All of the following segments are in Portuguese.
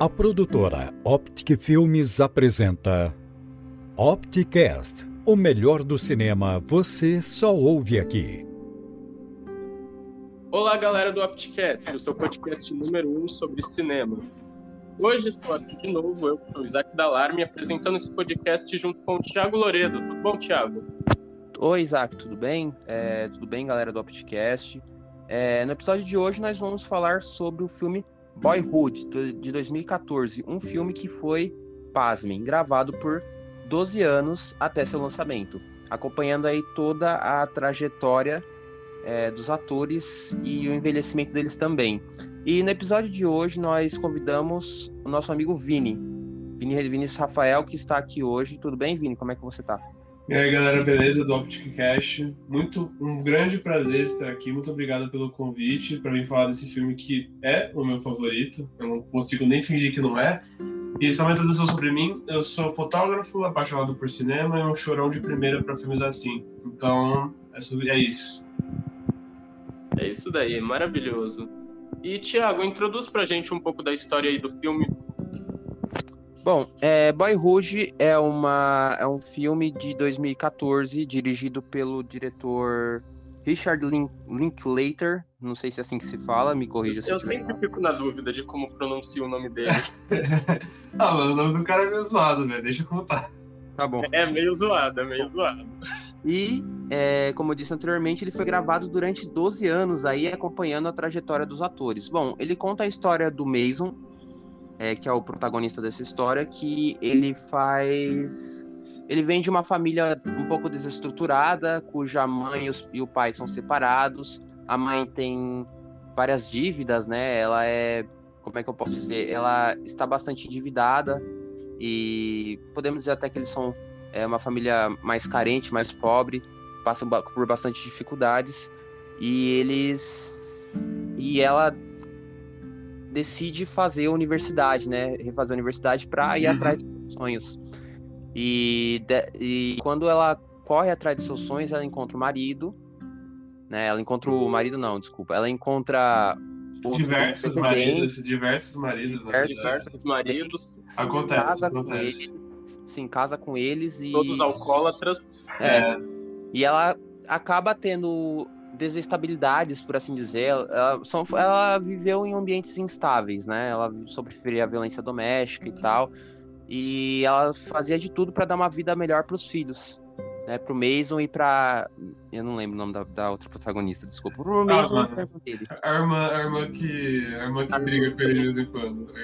A produtora Optic Filmes apresenta Opticast, o melhor do cinema você só ouve aqui. Olá, galera do Opticast, o seu podcast número 1 um sobre cinema. Hoje estou aqui de novo, eu, o Isaac Dalarme, apresentando esse podcast junto com o Thiago Loredo. Tudo bom, Thiago? Oi, Isaac, tudo bem? É, tudo bem, galera do Opticast? É, no episódio de hoje nós vamos falar sobre o filme Boyhood, de 2014, um filme que foi, pasmem, gravado por 12 anos até seu lançamento, acompanhando aí toda a trajetória é, dos atores e o envelhecimento deles também. E no episódio de hoje nós convidamos o nosso amigo Vini, Vini Vinícius Rafael, que está aqui hoje. Tudo bem, Vini? Como é que você está? E aí, galera, beleza? Do Optic Cash. Muito, um grande prazer estar aqui. Muito obrigado pelo convite para vir falar desse filme que é o meu favorito. Eu não consigo nem fingir que não é. E só uma introdução sobre mim: eu sou fotógrafo, apaixonado por cinema e um chorão de primeira para filmes assim. Então, é, sobre, é isso. É isso daí, maravilhoso. E, Thiago, introduz pra gente um pouco da história aí do filme. Bom, é, Boyhood é, uma, é um filme de 2014 dirigido pelo diretor Richard Link, Linklater. Não sei se é assim que se fala, me corrija se eu Eu sempre fico na dúvida de como pronuncia o nome dele. ah, mano, o nome do cara é meio zoado, velho. Deixa eu contar. Tá bom. É meio zoado, é meio zoado. E, é, como eu disse anteriormente, ele foi gravado durante 12 anos aí, acompanhando a trajetória dos atores. Bom, ele conta a história do Mason, é, que é o protagonista dessa história, que ele faz. Ele vem de uma família um pouco desestruturada, cuja mãe e, os, e o pai são separados. A mãe tem várias dívidas, né? Ela é. Como é que eu posso dizer? Ela está bastante endividada e podemos dizer até que eles são é, uma família mais carente, mais pobre, passam por bastante dificuldades e eles e ela decide fazer a universidade, né, refazer a universidade para ir uhum. atrás dos seus sonhos. E, de, e quando ela corre atrás dos seus sonhos, ela encontra o marido, né? Ela encontra o marido não, desculpa. Ela encontra diversos maridos, diversos maridos, né? diversos, diversos maridos. Acontece, casa acontece. Com eles, sim, casa com eles e todos alcoólatras. É. é. E ela acaba tendo desestabilidades, por assim dizer. Ela, são, ela viveu em ambientes instáveis, né? Ela sofria violência doméstica e tal. E ela fazia de tudo para dar uma vida melhor para os filhos né, pro Mason e pra. Eu não lembro o nome da, da outra protagonista, desculpa. Pro Mason ah, e pra irmã dele. A irmã, a irmã que. A irmã que briga com ele de vez em quando, tá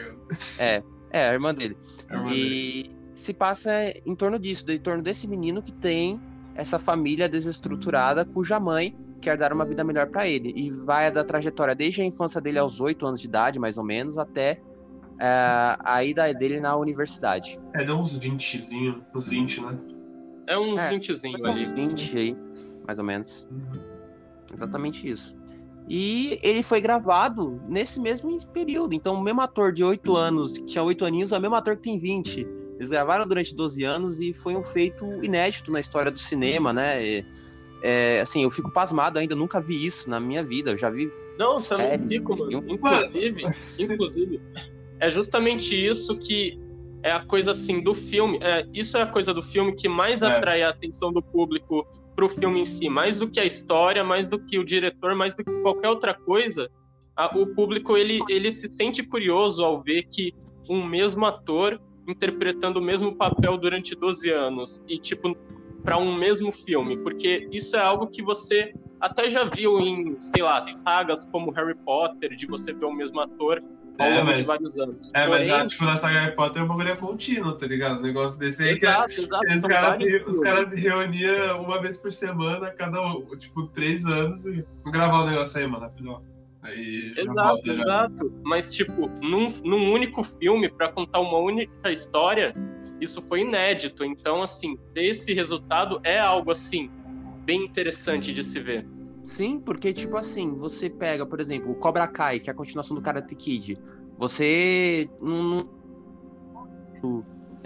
É, é, a irmã dele. A irmã e dele. se passa em torno disso, em torno desse menino que tem essa família desestruturada cuja mãe quer dar uma vida melhor para ele. E vai da trajetória desde a infância dele aos 8 anos de idade, mais ou menos, até uh, a ida dele na universidade. É, deu uns 20, uns 20, né? É uns é, 20 ali. 20 aí, mais ou menos. Uhum. Exatamente isso. E ele foi gravado nesse mesmo período. Então, o mesmo ator de 8 anos, que tinha 8 aninhos, é o mesmo ator que tem 20. Eles gravaram durante 12 anos e foi um feito inédito na história do cinema, né? E, é, assim, eu fico pasmado ainda, nunca vi isso na minha vida. Eu já vi. Não, você não fico, mano. Inclusive, inclusive, é justamente isso que é a coisa assim do filme. É, isso é a coisa do filme que mais é. atrai a atenção do público pro filme em si, mais do que a história, mais do que o diretor, mais do que qualquer outra coisa. A, o público ele, ele se sente curioso ao ver que um mesmo ator interpretando o mesmo papel durante 12 anos e tipo para um mesmo filme, porque isso é algo que você até já viu em, sei lá, sagas como Harry Potter, de você ver o mesmo ator ao é, longo mas, de vários anos. É, Porém... mas tipo, na saga Harry Potter é um bagulho contínuo, tá ligado? O negócio desse aí. Exato, que, exato. Os caras, se, os caras se reuniam uma vez por semana, cada, tipo, três anos e gravar o negócio aí, mano, rapidão. Aí exato, exato. Mas, tipo, num, num único filme, para contar uma única história, isso foi inédito. Então, assim, esse resultado é algo, assim, bem interessante de se ver. Sim, porque, tipo assim, você pega, por exemplo, o Cobra Kai, que é a continuação do Karate Kid. Você. Não,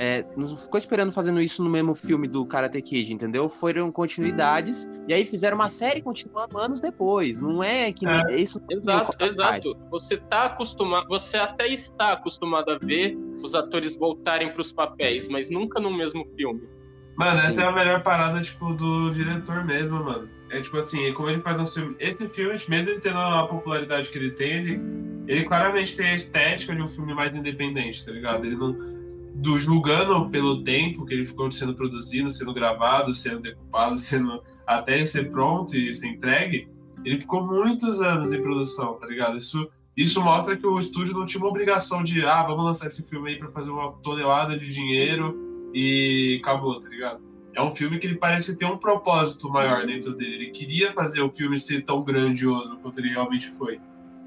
é, não ficou esperando fazendo isso no mesmo filme do Karate Kid, entendeu? Foram continuidades e aí fizeram uma série continuando anos depois. Não é que é. isso. Exato, exato. Você tá acostumado, você até está acostumado a ver os atores voltarem para os papéis, mas nunca no mesmo filme. Mano, essa é a melhor parada, tipo, do diretor mesmo, mano. É tipo assim, como ele faz um filme. Esse filme, mesmo ele tendo a popularidade que ele tem, ele, ele claramente tem a estética de um filme mais independente, tá ligado? Ele não do julgando pelo tempo que ele ficou sendo produzido, sendo gravado, sendo decupado, sendo até ele ser pronto e ser entregue, ele ficou muitos anos em produção, tá ligado? Isso, isso mostra que o estúdio não tinha uma obrigação de, ah, vamos lançar esse filme aí para fazer uma tonelada de dinheiro e acabou, tá ligado? É um filme que ele parece ter um propósito maior dentro dele. Ele queria fazer o filme ser tão grandioso quanto ele realmente foi.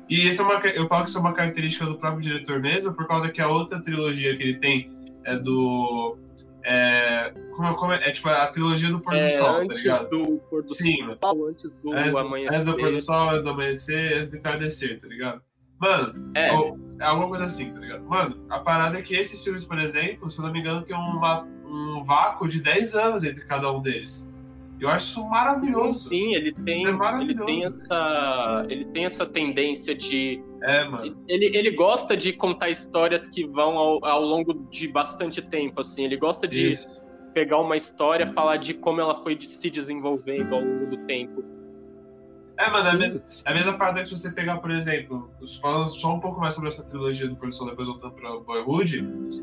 E esse é uma, eu falo que isso é uma característica do próprio diretor mesmo, por causa que a outra trilogia que ele tem é do. É, como, como é, é, tipo a trilogia do pôr do é, sol, tá ligado? do pôr do Sim, sol, antes do antes, amanhecer. Antes do pôr do sol, antes do amanhecer, antes do entardecer, tá ligado? Mano, é. Ou, é alguma coisa assim, tá ligado? Mano, a parada é que esses filmes, por exemplo, se eu não me engano, tem uma, um vácuo de 10 anos entre cada um deles. Eu acho isso maravilhoso. Sim, ele tem, é ele tem essa, ele tem essa tendência de é, mano. Ele, ele gosta de contar histórias que vão ao, ao longo de bastante tempo, assim. Ele gosta de Isso. pegar uma história, falar de como ela foi se desenvolvendo ao longo do tempo. É, mano, é a mesma, é a mesma parada que se você pegar, por exemplo, falando só um pouco mais sobre essa trilogia do Produção, depois voltando pra Boyhood,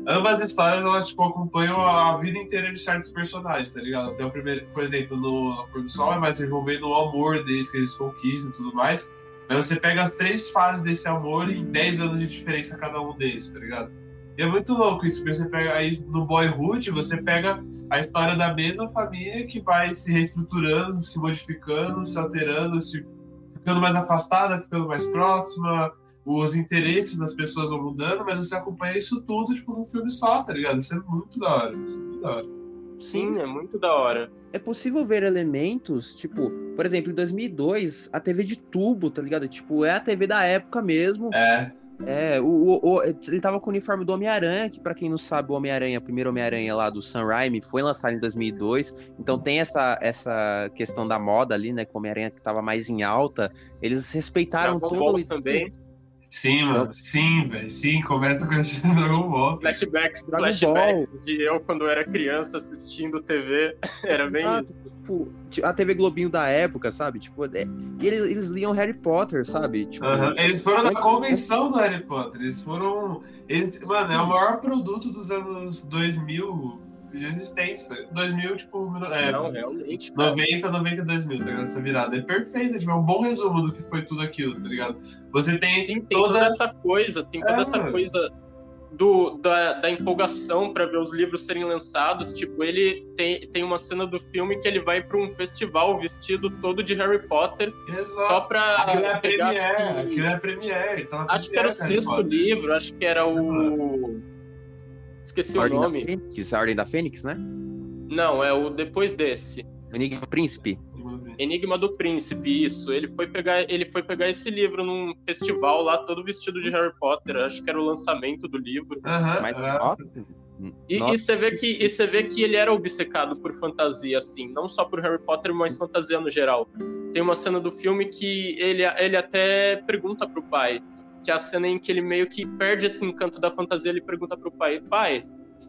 ambas as histórias, elas, tipo, acompanham a vida inteira de certos personagens, tá ligado? Até o primeiro, por exemplo, no, no Produção é mais envolvendo o amor deles, que eles conquistam e tudo mais, mas você pega as três fases desse amor em 10 anos de diferença cada um deles, tá ligado? E é muito louco isso, porque você pega aí no Boyhood, você pega a história da mesma família que vai se reestruturando, se modificando, se alterando, se ficando mais afastada, ficando mais próxima, os interesses das pessoas vão mudando, mas você acompanha isso tudo, tipo, num filme só, tá ligado? Isso é muito da hora, isso é muito da hora. Sim, é muito da hora. É possível ver elementos, tipo, por exemplo, em 2002, a TV de tubo, tá ligado? Tipo, é a TV da época mesmo. É. É, o, o, ele tava com o uniforme do Homem-Aranha, que para quem não sabe, o Homem-Aranha, o primeiro Homem-Aranha lá do Sam Raimi, foi lançado em 2002. Então tem essa, essa questão da moda ali, né, com o Homem-Aranha que tava mais em alta. Eles respeitaram todo... também. Sim, mano. Sim, velho. Sim, começa com esse Dragon Ball. Flashbacks, Dragon flashbacks Ball. de eu quando era criança assistindo TV. era bem ah, isso. Tipo, a TV Globinho da época, sabe? Tipo, é... e eles, eles, liam Harry Potter, sabe? Tipo, uh -huh. Eles foram na convenção do Harry Potter. Eles foram. Eles, mano, é o maior produto dos anos 2000 existentes. 2000, tipo. É, não, realmente. Cara. 90, 92 mil, tá ligado? Essa virada. É perfeita, tipo, é um bom resumo do que foi tudo aquilo, tá ligado? Você tem. Tem, tem toda... toda... essa coisa, tem toda é, essa mano. coisa. Do, da, da empolgação para ver os livros serem lançados. Tipo, ele tem, tem uma cena do filme que ele vai para um festival vestido todo de Harry Potter. Exato. Só pra. Aquilo é a Premiere. Aquilo é a Premiere. Tá acho que era o sexto livro, acho que era o. Esqueci Ordem o nome. Da Fênix, a Ordem da Fênix, né? Não, é o depois desse. Enigma do Príncipe. Enigma do Príncipe, isso. Ele foi pegar, ele foi pegar esse livro num festival lá, todo vestido de Harry Potter. Acho que era o lançamento do livro. Uhum, Mas, ó, e, e, você vê que, e você vê que ele era obcecado por fantasia, assim, não só por Harry Potter, mas fantasia no geral. Tem uma cena do filme que ele, ele até pergunta pro pai que é a cena em que ele meio que perde esse encanto da fantasia, ele pergunta pro pai, pai,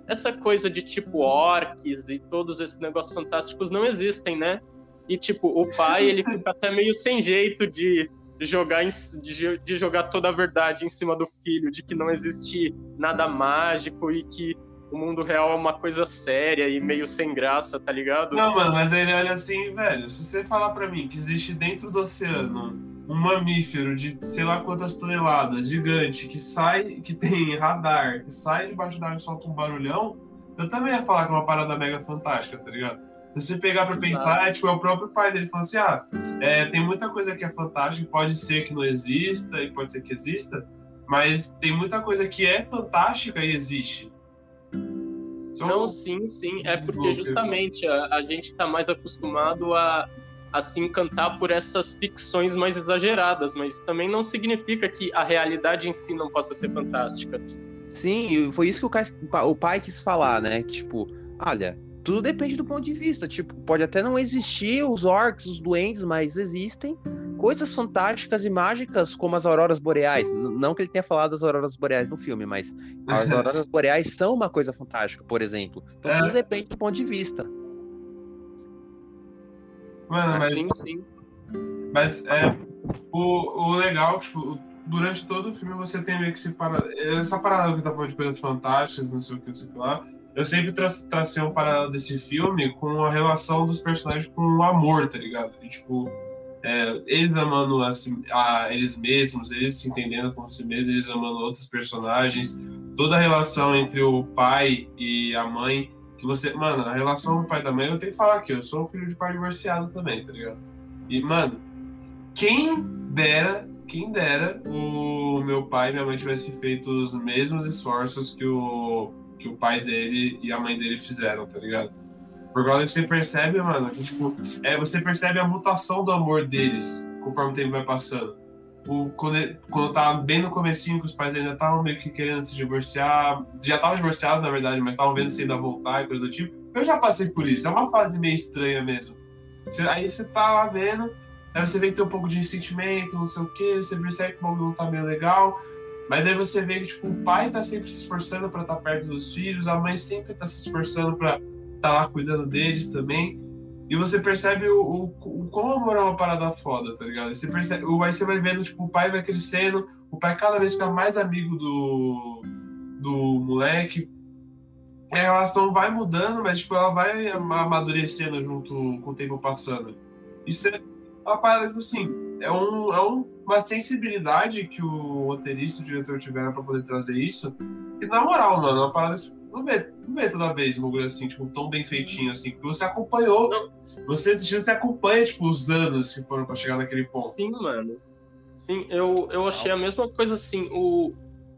essa coisa de tipo orcs e todos esses negócios fantásticos não existem, né? E tipo, o pai, ele fica até meio sem jeito de jogar em, de, de, jogar toda a verdade em cima do filho, de que não existe nada mágico e que o mundo real é uma coisa séria e meio sem graça, tá ligado? Não, mano, mas ele olha assim, velho, se você falar para mim que existe dentro do oceano um mamífero de sei lá quantas toneladas, gigante, que sai, que tem radar, que sai debaixo d'água e solta um barulhão, eu também ia falar que é uma parada mega fantástica, tá ligado? Se você pegar pra pensar, é, tipo, é o próprio pai dele falando assim: ah, é, tem muita coisa que é fantástica, pode ser que não exista e pode ser que exista, mas tem muita coisa que é fantástica e existe. Não, sim, sim. É porque justamente a, a gente tá mais acostumado a a se encantar por essas ficções mais exageradas, mas também não significa que a realidade em si não possa ser fantástica. Sim, foi isso que o, o pai quis falar, né? Tipo, olha, tudo depende do ponto de vista. Tipo, pode até não existir os orcs, os duendes, mas existem coisas fantásticas e mágicas como as auroras boreais. Não que ele tenha falado das auroras boreais no filme, mas as auroras boreais são uma coisa fantástica, por exemplo. Então é. tudo depende do ponto de vista. Mano, mas, sim, sim. mas é, o, o legal, tipo, durante todo o filme você tem meio que se parar. Essa parada que tá falando de coisas fantásticas, não sei o que, não sei o que lá eu sempre tra tracei um paralelo desse filme com a relação dos personagens com o amor, tá ligado? E, tipo, é, eles amando assim, a eles mesmos, eles se entendendo com si mesmos, eles amando outros personagens, toda a relação entre o pai e a mãe, que você, mano, a relação do pai e da mãe, eu tenho que falar aqui, eu sou filho de pai divorciado também, tá ligado? E, mano, quem dera, quem dera o meu pai e minha mãe tivessem feito os mesmos esforços que o que o pai dele e a mãe dele fizeram, tá ligado? Por causa que você percebe, mano, que, tipo, é, você percebe a mutação do amor deles conforme o tempo vai passando. O, quando, quando tava bem no comecinho, que os pais ainda estavam meio que querendo se divorciar, já estavam divorciados, na verdade, mas estavam vendo se ainda voltar e coisa do tipo. Eu já passei por isso, é uma fase meio estranha mesmo. Aí você tá lá vendo, aí você vê que tem um pouco de ressentimento, não sei o que, você percebe que o bagulho não tá meio legal, mas aí você vê que tipo, o pai tá sempre se esforçando para estar tá perto dos filhos, a mãe sempre tá se esforçando para estar tá lá cuidando deles também. E você percebe o, o, o amor é uma parada foda, tá ligado? Você percebe, aí você vai vendo, tipo, o pai vai crescendo, o pai cada vez fica mais amigo do, do moleque. E a relação vai mudando, mas tipo, ela vai amadurecendo junto com o tempo passando. Isso é uma parada, tipo assim, é, um, é um, uma sensibilidade que o roteirista e o diretor tiveram pra poder trazer isso. E na moral, mano, é uma parada. Não vê, não vê toda vez um bagulho assim, tipo, tão bem feitinho assim, porque você acompanhou. Não. Você assistindo, você acompanha, tipo, os anos que foram pra chegar naquele ponto. Sim, mano. Sim, eu, eu achei a mesma coisa assim. O,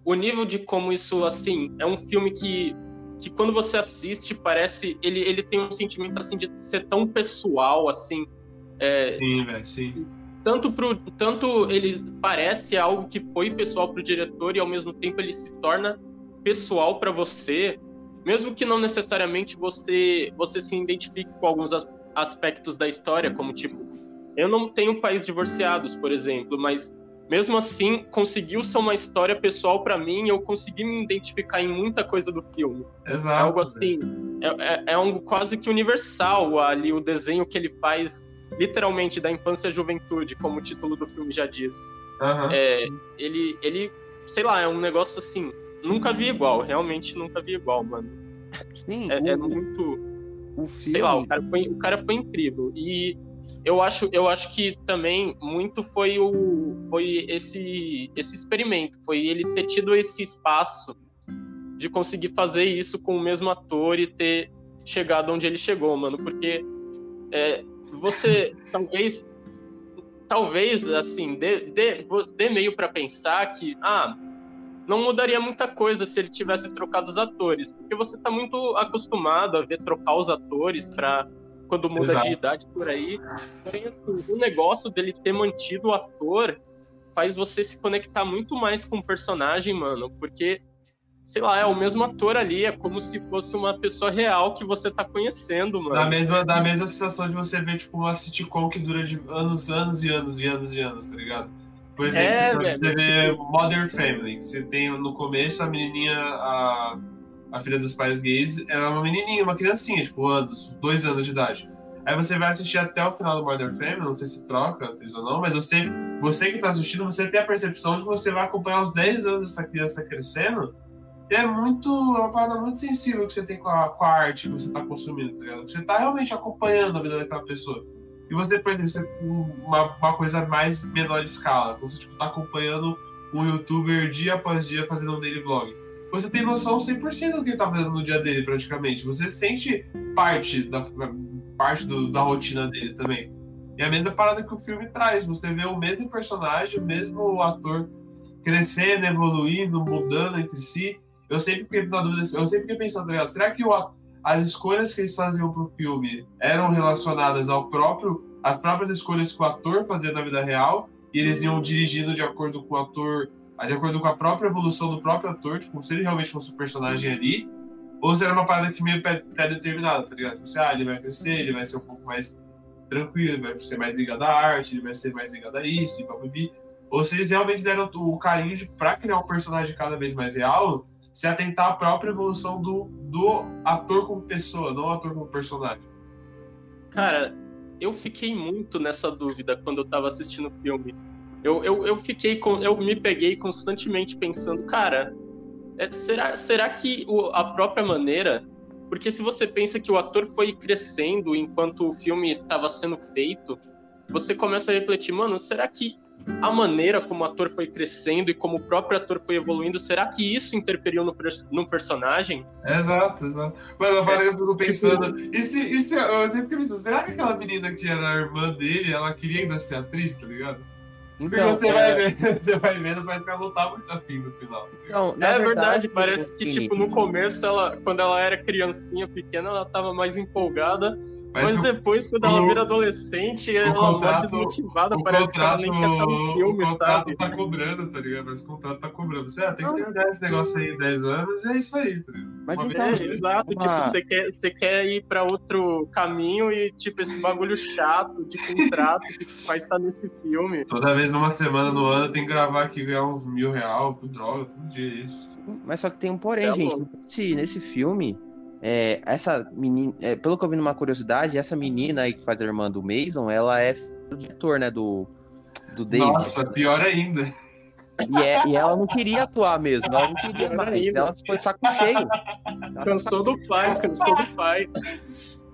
o nível de como isso, assim, é um filme que que quando você assiste parece ele, ele tem um sentimento assim de ser tão pessoal assim é, sim, velho, sim. Tanto, pro, tanto ele parece algo que foi pessoal pro diretor e ao mesmo tempo ele se torna pessoal para você, mesmo que não necessariamente você você se identifique com alguns aspectos da história, como tipo, eu não tenho pais divorciados, por exemplo, mas mesmo assim conseguiu ser uma história pessoal para mim, eu consegui me identificar em muita coisa do filme. Exato. É algo assim, é, é, é algo quase que universal ali o desenho que ele faz literalmente da infância à juventude, como o título do filme já diz. Uhum. É, ele, ele, sei lá, é um negócio assim, nunca vi igual, realmente nunca vi igual, mano. Sim, é, o, é muito. O filme... Sei lá, o cara, foi, o cara foi incrível. E eu acho, eu acho que também muito foi o foi esse esse experimento, foi ele ter tido esse espaço de conseguir fazer isso com o mesmo ator e ter chegado onde ele chegou, mano, porque é, você talvez talvez assim dê, dê, dê meio para pensar que ah não mudaria muita coisa se ele tivesse trocado os atores porque você está muito acostumado a ver trocar os atores para quando muda Exato. de idade por aí porém assim, o negócio dele ter mantido o ator faz você se conectar muito mais com o personagem mano porque sei lá, é o mesmo ator ali, é como se fosse uma pessoa real que você tá conhecendo, mano. Da mesma, da mesma sensação de você ver, tipo, uma sitcom que dura de anos, anos e anos e anos e anos, tá ligado? Por exemplo, é, você vê. Modern Family, que você tem no começo a menininha, a, a filha dos pais gays, ela é uma menininha, uma criancinha, tipo, anos, dois anos de idade. Aí você vai assistir até o final do Modern Family, não sei se troca atriz ou não, mas você, você que tá assistindo, você tem a percepção de que você vai acompanhar os 10 anos dessa criança crescendo é muito. É uma parada muito sensível que você tem com a, com a arte que você está consumindo, tá ligado? Você está realmente acompanhando a vida daquela pessoa. E você, por exemplo, você, uma, uma coisa mais menor escala, você tipo, tá acompanhando um youtuber dia após dia fazendo um daily vlog. Você tem noção 100% do que ele tá fazendo no dia dele, praticamente. Você sente parte da, parte do, da rotina dele também. E a mesma parada que o filme traz. Você vê o mesmo personagem, o mesmo ator crescendo, evoluindo, mudando entre si. Eu sempre fiquei na dúvida, eu sempre fiquei pensando, tá será que o, as escolhas que eles faziam pro filme eram relacionadas ao próprio, as próprias escolhas que o ator fazia na vida real, e eles iam dirigindo de acordo com o ator de acordo com a própria evolução do próprio ator, tipo, se ele realmente fosse um personagem ali, ou se era uma parada que meio pré-determinada, tá ligado? Tipo, assim, ah, ele vai crescer, ele vai ser um pouco mais tranquilo, ele vai ser mais ligado à arte, ele vai ser mais ligado a isso, e papabi. Ou se eles realmente deram o carinho de, pra criar um personagem cada vez mais real, se atentar à própria evolução do, do ator como pessoa, não ator como personagem. Cara, eu fiquei muito nessa dúvida quando eu tava assistindo o filme. Eu, eu, eu fiquei com. Eu me peguei constantemente pensando, cara, é, será, será que o, a própria maneira. Porque se você pensa que o ator foi crescendo enquanto o filme estava sendo feito, você começa a refletir, mano, será que a maneira como o ator foi crescendo e como o próprio ator foi evoluindo, será que isso interferiu no, no personagem? Exato, exato. Mano, a é, eu fico pensando. Tipo... E se, e se, eu sempre fico pensando, será que aquela menina que era a irmã dele, ela queria ainda ser atriz, tá ligado? Então, você, é... vai ver, você vai vendo, parece que ela não tá muito afim no final. Não, é verdade, verdade, parece que, tipo, no começo, ela, quando ela era criancinha, pequena, ela tava mais empolgada mas, Mas depois, quando ela vira adolescente, ela contrato, tá desmotivada, parece contrato, que ela nem quer estar no filme, o sabe? tá cobrando, tá ligado? Mas o contrato tá cobrando. Você ah, tem que terminar esse negócio aí em 10 anos e é isso aí, tá ligado? Mas então, é, exato, uma... tipo, você quer, você quer ir pra outro caminho e, tipo, esse bagulho chato de contrato que faz estar nesse filme. Toda vez numa semana no ano tem que gravar aqui ganhar uns mil real por droga, todo dia é isso. Mas só que tem um porém, é gente. Nesse, nesse filme é, essa menina, é, pelo que eu vi numa curiosidade, essa menina aí que faz a irmã do Mason, ela é do diretor, né, do, do David. Nossa, pior ainda. E, é, e, ela não queria atuar mesmo, ela não queria mais, ela ficou de saco cheio. Cansou do pai, cansou do pai.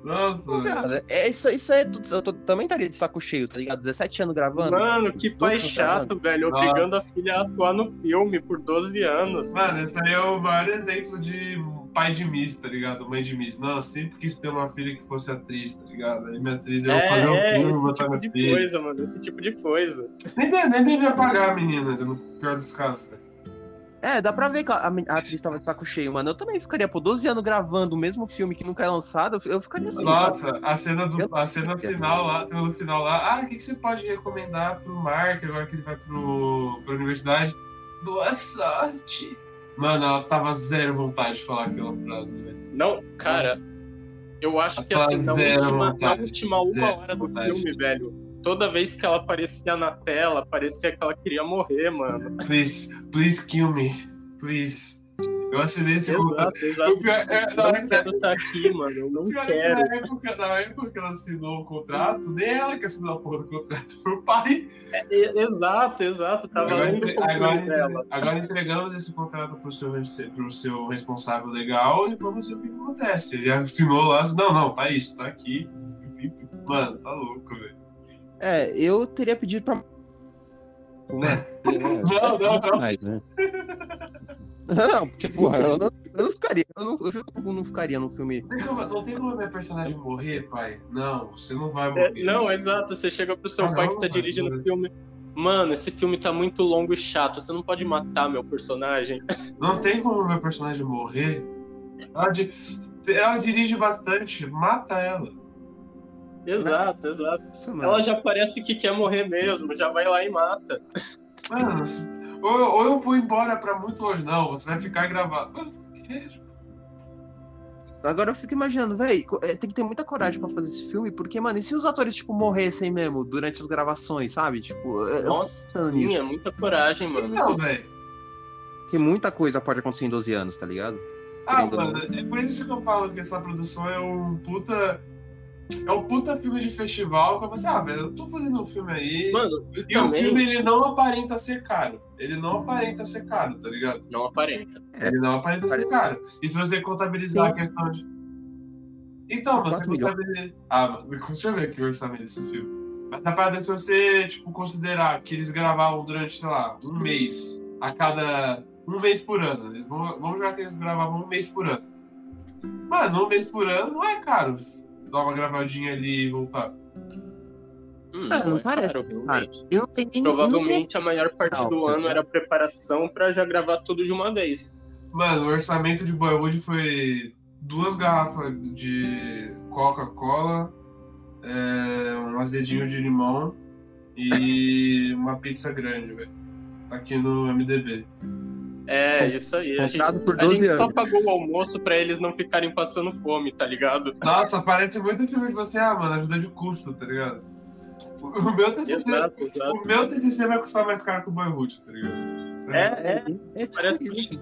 Nossa. É, isso, isso é. Eu tô, também estaria de saco cheio, tá ligado? 17 anos gravando. Mano, que pai chato, gravando. velho. Nossa. Obrigando a filha a atuar no filme por 12 anos. Mano, esse aí é o maior exemplo de pai de Miss, tá ligado? Mãe de Miss. Não, eu sempre quis ter uma filha que fosse atriz, tá ligado? Aí minha atriz deu é, fazer um é, filme, botar tipo minha de filha. coisa, mano. Esse tipo de coisa. Nem, nem devia pagar a menina, no pior dos casos, velho. É, dá pra ver que a, a, atriz tava de saco cheio, mano. Eu também ficaria, por 12 anos gravando o mesmo filme que nunca é lançado, eu ficaria assim. Nossa, a cena, do, a cena final lá, a cena do final lá. Ah, o que, que você pode recomendar pro Mark agora que ele vai pro, pra universidade? Boa sorte. Mano, ela tava zero vontade de falar aquela frase, velho. Não, cara, eu acho que assim, na última, na última uma hora do vontade. filme, velho, toda vez que ela aparecia na tela, parecia que ela queria morrer, mano. Please, please kill me. Please. Eu assinei esse exato, contrato. Exato. É, não quero estar tá aqui, mano. Eu não quero. Na época, na época que ela assinou o contrato, nem ela que assinou a porra do contrato, foi o pai. É, é, exato, exato. Tava agora, o agora, dela. agora entregamos esse contrato pro seu, pro seu responsável legal e vamos ver o que acontece. Ele assinou lá, não, não, tá isso, tá aqui. Mano, tá louco, velho. É, eu teria pedido pra. não, não, não. Mais, né? Não, porque, porra, eu não, eu não ficaria. Eu, não, eu juro que eu não ficaria no filme. Não tem como minha personagem morrer, pai. Não, você não vai morrer. É, não, exato. Você chega pro seu ah, pai não, que tá dirigindo o filme. Mano, esse filme tá muito longo e chato. Você não pode matar meu personagem. Não tem como meu personagem morrer. Ela, ela dirige bastante. Mata ela. Exato, exato. Isso, ela já parece que quer morrer mesmo. Já vai lá e mata. Mano, ou, ou eu vou embora pra muito longe. Não, você vai ficar gravado. Eu não quero. Agora eu fico imaginando, velho, é, tem que ter muita coragem para fazer esse filme, porque, mano, e se os atores, tipo, morressem mesmo durante as gravações, sabe? Tipo, Nossa, sim, é muita coragem, mano. Não, velho. Que muita coisa pode acontecer em 12 anos, tá ligado? Ah, mano, é por isso que eu falo que essa produção é um puta é um puta filme de festival que eu falei assim, ah, velho, eu tô fazendo um filme aí. Mano, e, e também... o filme ele não aparenta ser caro. Ele não aparenta ser caro, tá ligado? Não aparenta. Ele não aparenta ser caro. E se você contabilizar Sim. a questão de. Então, você contabiliza. Ah, mano, deixa eu ver aqui o orçamento desse filme. Mas na parada, se você, tipo, considerar que eles gravavam durante, sei lá, um mês a cada. Um mês por ano. Eles vão, vamos jogar que eles gravavam um mês por ano. Mano, um mês por ano não é caro dar uma gravadinha ali e voltar. Hum, ah, não, não é parece. Claro, eu não tenho, Provavelmente a maior parte do ano era preparação para já gravar tudo de uma vez. Mano, o orçamento de Boywood foi duas garrafas de Coca-Cola, é, um azedinho de limão e uma pizza grande, velho. Tá aqui no MDB. É, isso aí. A gente, por 12 a gente anos. só pagou o almoço pra eles não ficarem passando fome, tá ligado? Nossa, parece muito filme de você, ah, mano, ajuda de custo, tá ligado? O meu TCC, Exato, exato. o meu TCC vai custar mais caro que o Boyhood, tá ligado? É, é. É tipo Parece que.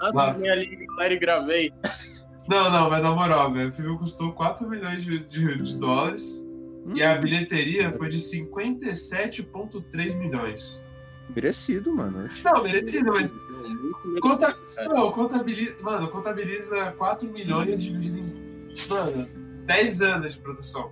Ah, Nossa. vim ali, e gravei. Não, não, mas na moral, velho, o filme custou 4 milhões de, de- de dólares e Hum. a bilheteria foi de 57,3 milhões. Merecido, mano. Não, merecido, mas. Muito Conta, não, contabiliza, mano, contabiliza 4 milhões dividido em. Mano, 10 anos de produção.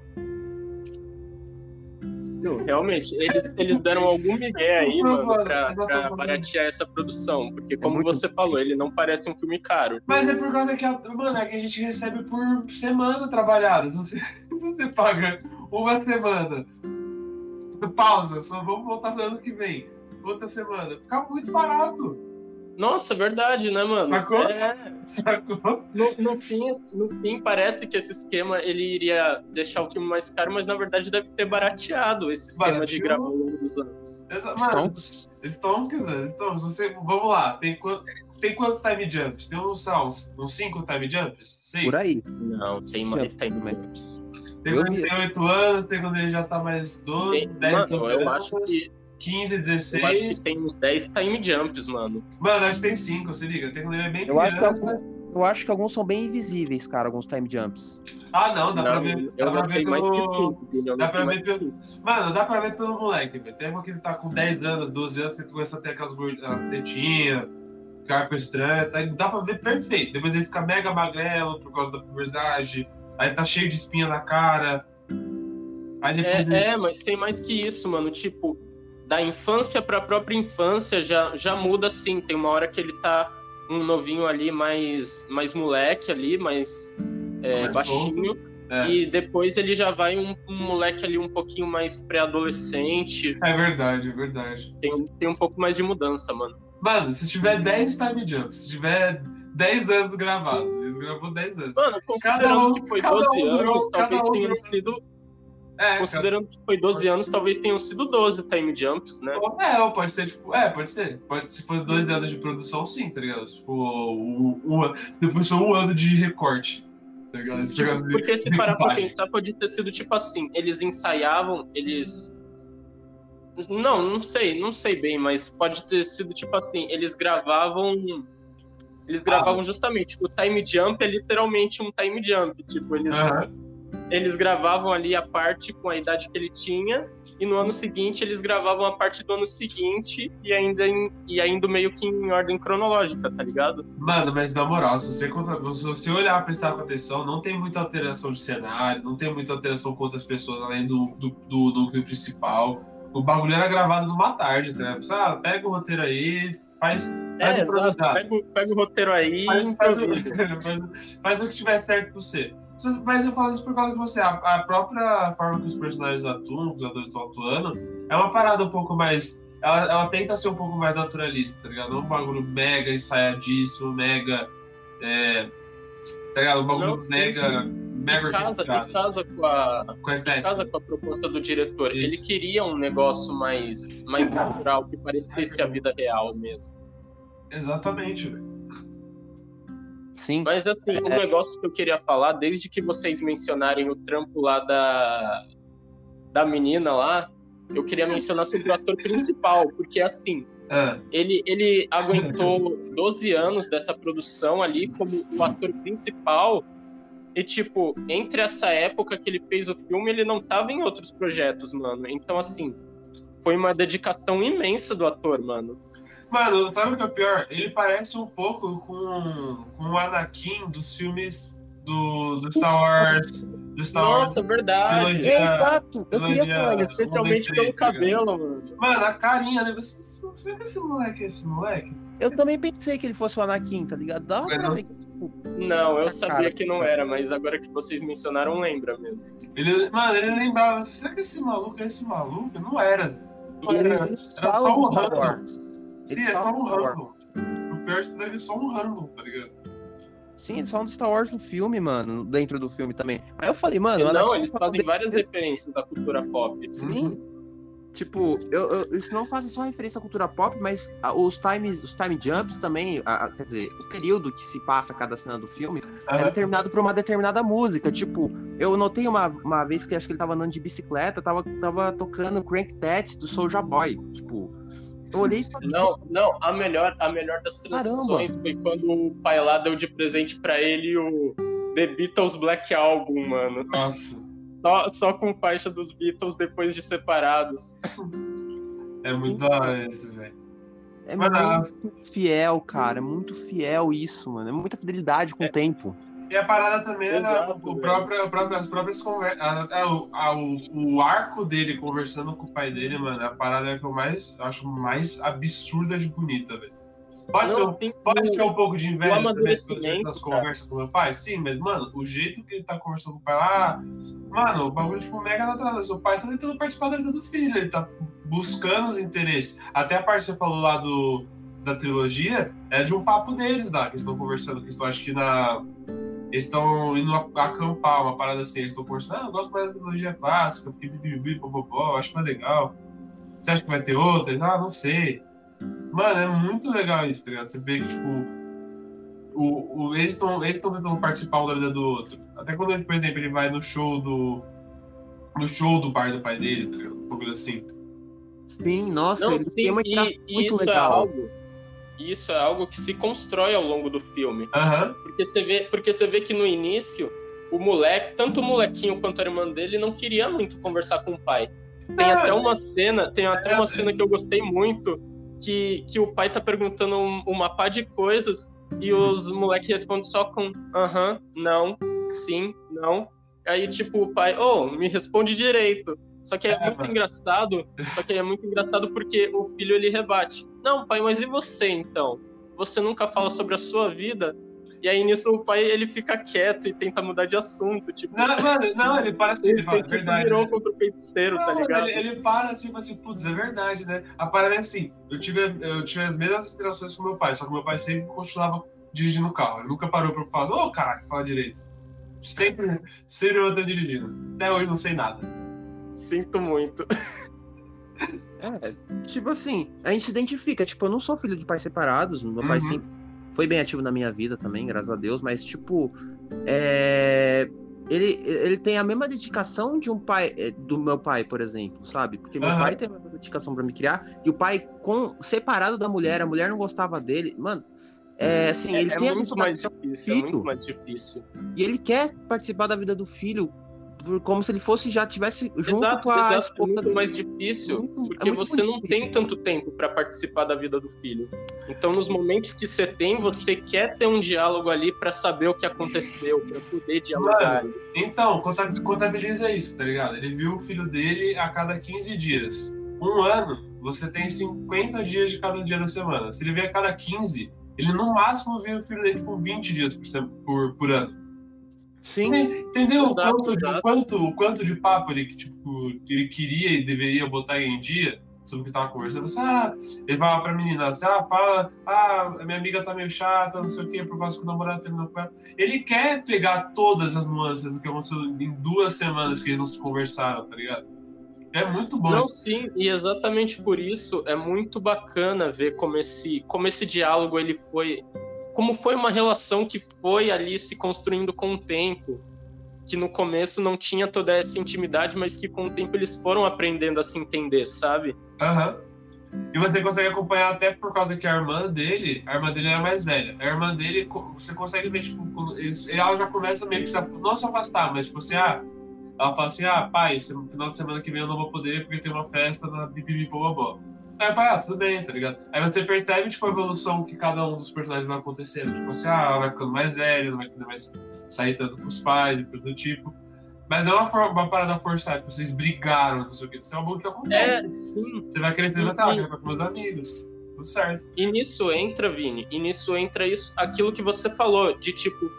Não, Realmente, eles, eles deram algum migué aí, mano, pra, pra baratear essa produção. Porque, como muito você falou, ele não parece um filme caro. Mas é por causa que, a, mano, é que a gente recebe por semana trabalhada. Não Você, você paga uma semana. Pausa, só vamos voltar no ano que vem. Outra semana. Fica muito barato. Nossa, verdade, né, mano? Sacou? É, Sacou? no, no fim, no fim, parece que esse esquema ele iria deixar o filme mais caro, mas na verdade deve ter barateado esse esquema de Barateou. gravar ao longo dos anos. Exa- Stonks. Stonks, né? Stonks, você, vamos lá. Tem quanto, tem quanto time jumps? Tem uns, uns, uns 5 time jumps? 6? Por aí. Não, tem mais, tem mais. Tem quando ele tem 8 anos, tem quando ele já tá mais 12, Tem- 10, mano, 12 eu acho que 15, eu acho 16. que tem uns 10 time jumps, mano. Mano, acho que tem 5, se liga. Tem quando ele é bem Eu acho, que alguns, eu acho que alguns são bem invisíveis, cara, alguns time jumps. Ah, não, dá pra Não, ver. eu Dá pra não ver tenho mais que pelo. 5, Guilherme. dá Eu pra ver que pelo- 5. Mano, dá pra ver pelo moleque, velho. Tem uma que ele tá com 10 anos, 12 anos, que ele começa a ter aquelas gord- as tetinhas, carpa estranha, tá? dá pra ver perfeito. Depois ele fica mega magrelo por causa da puberdade, aí tá cheio de espinha na cara. Aí depois ele- É, é, mas tem mais que isso, mano. Tipo, da infância pra própria infância já, já muda assim. Tem uma hora que ele tá um novinho ali, mais, mais moleque ali, mais, é, Mais baixinho. é. E depois ele já vai um, um moleque ali um pouquinho mais pré-adolescente. É verdade, é verdade. Tem, tem um pouco mais de mudança, mano. Mano, se tiver 10 time jumps, se tiver 10 anos gravados, ele gravou 10 anos. Mano, considerando um- que foi cada 12 um anos, durou- talvez um durou- sido. É, Considerando que foi 12 anos, talvez tenham sido 12 time jumps, né? É, ou pode ser, tipo, é, pode ser. Pode, se for dois anos de produção, sim, tá ligado? Se for ano- depois foi um ano de recorte. Tá ligado? Tipo, de porque se parar pra pensar, pode ter sido tipo assim, eles ensaiavam, eles. Não, não sei, não sei bem, mas pode ter sido tipo assim, eles gravavam. Eles gravavam justamente. O time jump é literalmente um time jump. Tipo, eles. Eles gravavam ali a parte com a idade que ele tinha, e no ano seguinte eles gravavam a parte do ano seguinte, e ainda, em, e ainda meio que em ordem cronológica, tá ligado? Mano, mas na moral, se você, se você olhar, prestar atenção, não tem muita alteração de cenário, não tem muita alteração com outras pessoas além do, do, do núcleo principal. O bagulho era gravado numa tarde, tá ligado? Ah, pega o roteiro aí, faz, faz É, improvisar. exato. Pega, o- pega o roteiro aí Faz, e faz, o, faz, faz o que tiver certo pra você. Mas eu falo isso por causa que você, a, a própria forma que os personagens atuam, os atores estão atuando, é uma parada um pouco mais. Ela, ela tenta ser um pouco mais naturalista, tá ligado? Não um bagulho mega ensaiadíssimo, mega. É, tá ligado? Um bagulho Não, sim, mega. sim. Mega Em casa, casa com a, Com casa com a proposta do diretor. Isso. Ele queria um negócio mais, mais natural, que parecesse a vida real mesmo. Exatamente, velho. Sim. Mas assim, um negócio que eu queria falar, desde que vocês mencionarem o trampo lá da, da menina lá, eu queria mencionar sobre o ator principal, porque assim, Ah, ele, ele aguentou 12 anos dessa produção ali como o ator principal. E, tipo, entre essa época que ele fez o filme, ele não tava em outros projetos, mano. Então, assim, foi uma dedicação imensa do ator, mano. Mano, sabe o que é o pior? Ele parece um pouco com, com o Anakin dos filmes do, do Star Wars. Do Star Wars. Nossa, verdade. Trilogia- Exato. Eu queria falar. Especialmente pelo tá cabelo, mano. Mano, a carinha, né? Você, será que esse moleque é esse moleque? Eu também pensei que ele fosse o Anakin, tá ligado? Pra Não. ver que, tipo, Não, eu Cara, sabia que não era, mas agora que vocês mencionaram, lembra mesmo. Ele, mano, ele lembrava. Será que esse maluco é esse maluco? Não era. Não era. eles era falam só um Star. Wars. Sim, Eles é só um. Rambo. O pior de tudo é que é só um Rambo, tá ligado? Sim, eles falam do Star Wars no filme, mano. Dentro do filme também. Aí eu falei, mano. o não, eles fazem várias referências da cultura pop. Sim. Tipo, eu, eu, isso não faz só referência à cultura pop, mas os times, os time jumps também, a, a, quer dizer, o período que se passa cada cena do filme uhum. é determinado por uma determinada música. Tipo, eu notei uma, uma vez que acho que ele tava andando de bicicleta, tava, tava tocando Crank That do Soulja Boy. Tipo, eu olhei e falei. Não, não, a melhor, a melhor das transições Caramba. foi quando o pai lá deu de presente para ele o The Beatles Black Album, mano. Nossa. Só, só com faixa dos Beatles depois de separados. É muito da hora esse, velho. É muito fiel, cara. É muito fiel isso, mano. É muita fidelidade com é. o tempo. E a parada também é Exato, o próprio, o próprio, as próprias conversas. O, o, arco dele conversando com o pai dele, mano, é a parada que eu mais eu acho mais absurda de bonita, velho. Pode, não, ter, pode ter um pouco de inveja também nas conversas com meu pai? Sim, mas, mano, o jeito que ele tá conversando com o pai lá, mano, o bagulho, tipo, mega natural. Seu pai tá tentando participar da vida do filho, ele tá buscando os interesses. Até a parte que você falou lá do, da trilogia é de um papo deles lá, que estão conversando, que estão, acho que na. Eles estão indo acampar, uma parada assim, eles estão conversando, ah, eu gosto mais da trilogia clássica, porque bibibi, popopó, acho mais legal. Você acha que vai ter outras? Ah, não sei. Mano, é muito legal isso, tá ligado? Você vê que, tipo, o, o, eles estão eles tentando participar um da vida do outro. Até quando ele, por exemplo, ele vai no show do. no show do bar do pai dele, tá ligado? Um pouco assim. Sim, nossa, Não, ele sim, tem uma e, muito isso é legal. É algo, isso é algo que se constrói ao longo do filme. Uhum. Porque, você vê, porque você vê que no início, o moleque, tanto o molequinho quanto a irmã dele, não queria muito conversar com o pai. Tem até uma cena, tem até uma cena que eu gostei muito, que, que o pai tá perguntando um, uma pá de coisas e os moleques respondem só com aham, uh -huh, não, sim, não. Aí, tipo, o pai, oh, me responde direito. Só que é, é muito mano. engraçado, só que é muito engraçado porque o filho ele rebate. Não, pai, mas e você então? Você nunca fala sobre a sua vida? E aí nisso o pai ele fica quieto e tenta mudar de assunto, tipo. Não, mano, não, ele para assim, ele, fala, é verdade. virou né? contra o feiticeiro, tá ligado? Ele, ele, para assim e assim, putz, é verdade, né? A parada é assim, eu tive, eu tive as mesmas interações com meu pai, só que meu pai sempre continuava dirigindo o carro. Ele nunca parou pra falar, ô oh, caraca, fala direito. Sempre, sempre eu tô dirigindo. Até hoje não sei nada. Sinto muito. É, tipo assim, a gente se identifica. Tipo, eu não sou filho de pais separados. Meu uhum. pai sempre foi bem ativo na minha vida também, graças a Deus, mas, tipo, é... ele, ele tem a mesma dedicação de um pai, é, do meu pai, por exemplo, sabe? Porque meu uhum. pai tem a mesma dedicação para me criar, e o pai com, separado da mulher, a mulher não gostava dele, mano. É, assim, é, ele é tem muito mais difícil, filho, é muito mais difícil. E ele quer participar da vida do filho como se ele fosse já tivesse junto exato, com a exato, é muito mais difícil muito, porque é você não tem tanto tempo para participar da vida do filho. Então nos momentos que você tem você quer ter um diálogo ali para saber o que aconteceu para poder dialogar. Mano, então contabiliza isso tá ligado? Ele viu o filho dele a cada 15 dias. Um ano você tem 50 dias de cada dia da semana. Se ele vê a cada 15 ele no máximo vê o filho dele por 20 dias por, por, por ano Sim. Entendeu exato, o, quanto, exato. quanto, o quanto de papo ele, tipo, ele queria e deveria botar em dia sobre o que estava conversando? Você, ah, ele falava pra menina, ah, fala, ah, minha amiga tá meio chata, não sei o que, por causa que o namorado terminou com ela. Ele quer pegar todas as nuances do que aconteceu em duas semanas que eles não se conversaram, tá ligado? É muito bom. Não, sim, e exatamente por isso é muito bacana ver como esse, como esse diálogo ele foi como foi uma relação que foi ali se construindo com o tempo, que no começo não tinha toda essa intimidade, mas que com o tempo eles foram aprendendo a se entender, sabe? Aham. Uhum. E você consegue acompanhar até por causa que a irmã dele, a irmã dele era mais velha. A irmã dele, você consegue ver, tipo, ela já começa meio que se, não se afastar, mas tipo assim, ah, ela fala assim, ah, pai, esse final de semana que vem eu não vou poder porque tem uma festa na Bibibi Ah, tudo bem, tá ligado? Aí você percebe, tipo, a evolução que cada um dos personagens vai acontecendo. Tipo assim, ah, ela vai ficando mais velha, não vai poder mais sair tanto com os pais e coisa do tipo. Mas não é uma, uma parada forçada, tipo, vocês brigaram, não sei o que. Isso é um que acontece. É, sim. Você vai querer ter você vai com meus amigos. Tudo certo. E nisso entra, Vini, e nisso entra isso, aquilo que você falou, de tipo,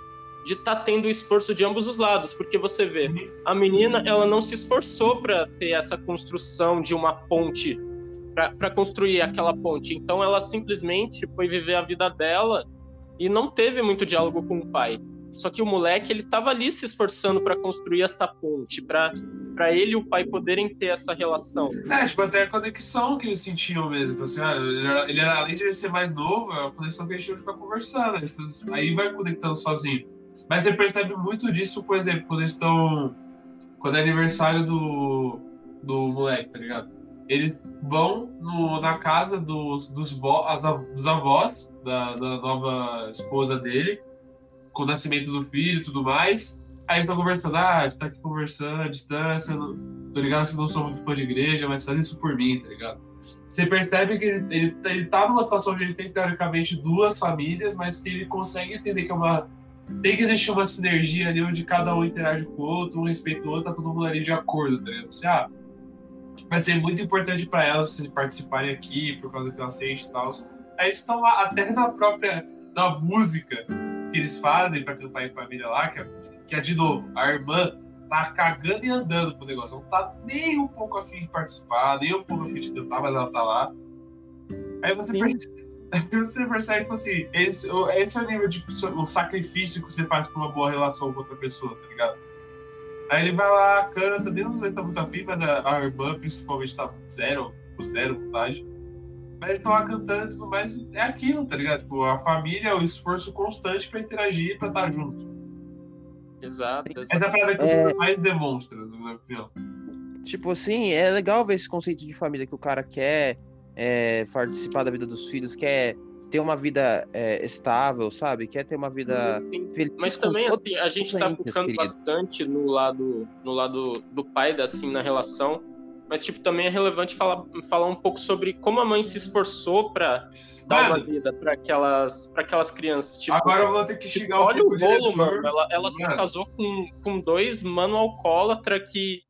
de estar tá tendo esforço de ambos os lados, porque você vê, uhum. a menina, ela não se esforçou para ter essa construção de uma ponte para construir aquela ponte. Então ela simplesmente foi viver a vida dela e não teve muito diálogo com o pai. Só que o moleque ele tava ali se esforçando para construir essa ponte, para para ele e o pai poderem ter essa relação. É, tipo, até a conexão que eles sentiam mesmo. Então, assim, ah, ele, era, ele era, além de ele ser mais novo, é conexão que eles tinham de ficar conversando. Né? Aí vai conectando sozinho. Mas você percebe muito disso, por exemplo, quando eles estão. Quando é aniversário do, do moleque, tá ligado? Eles vão no, na casa dos, dos, as, dos avós da, da nova esposa dele, com o nascimento do filho e tudo mais. Aí eles estão conversando, ah, a gente tá aqui conversando à distância, não, tô ligado que vocês não são muito fã de igreja, mas faz isso por mim, tá ligado? Você percebe que ele, ele, ele tá numa situação onde ele tem, teoricamente, duas famílias, mas que ele consegue entender que é uma. Tem que existir uma sinergia ali onde cada um interage com o outro, um respeita o outro, tá todo mundo ali de acordo, tá ligado? Você, ah, vai ser muito importante para elas vocês participarem aqui, por causa que ela sente e tal. Aí eles estão até na própria na música que eles fazem para cantar em família lá, que é, que é de novo, a irmã tá cagando e andando pro negócio. Não tá nem um pouco afim de participar, nem um pouco afim de cantar, mas ela tá lá. Aí você, percebe, você percebe que tipo assim, esse, esse é o nível de o sacrifício que você faz pra uma boa relação com outra pessoa, tá ligado? Aí ele vai lá, canta, nem não sei se tá muito afim, mas a, a irmã principalmente tá zero, zero vontade. Mas eles estão lá cantando e tudo mais. É aquilo, tá ligado? Tipo, a família é o esforço constante pra interagir e pra estar junto. Exato. exato. Essa é a parada que é... mais demonstra, na minha opinião. Tipo assim, é legal ver esse conceito de família que o cara quer é, participar da vida dos filhos, quer ter uma vida é, estável, sabe? Quer ter uma vida Sim, feliz. Mas também, assim, a gente tá focando queridos. bastante no lado, no lado do pai, assim, na relação. Mas, tipo, também é relevante falar, falar um pouco sobre como a mãe se esforçou pra dar mano, uma vida para aquelas, pra aquelas crianças. Tipo, agora eu vou ter que chegar tipo, um Olha o rolo, mano. Ela, ela se casou com, com dois mano alcoólatra que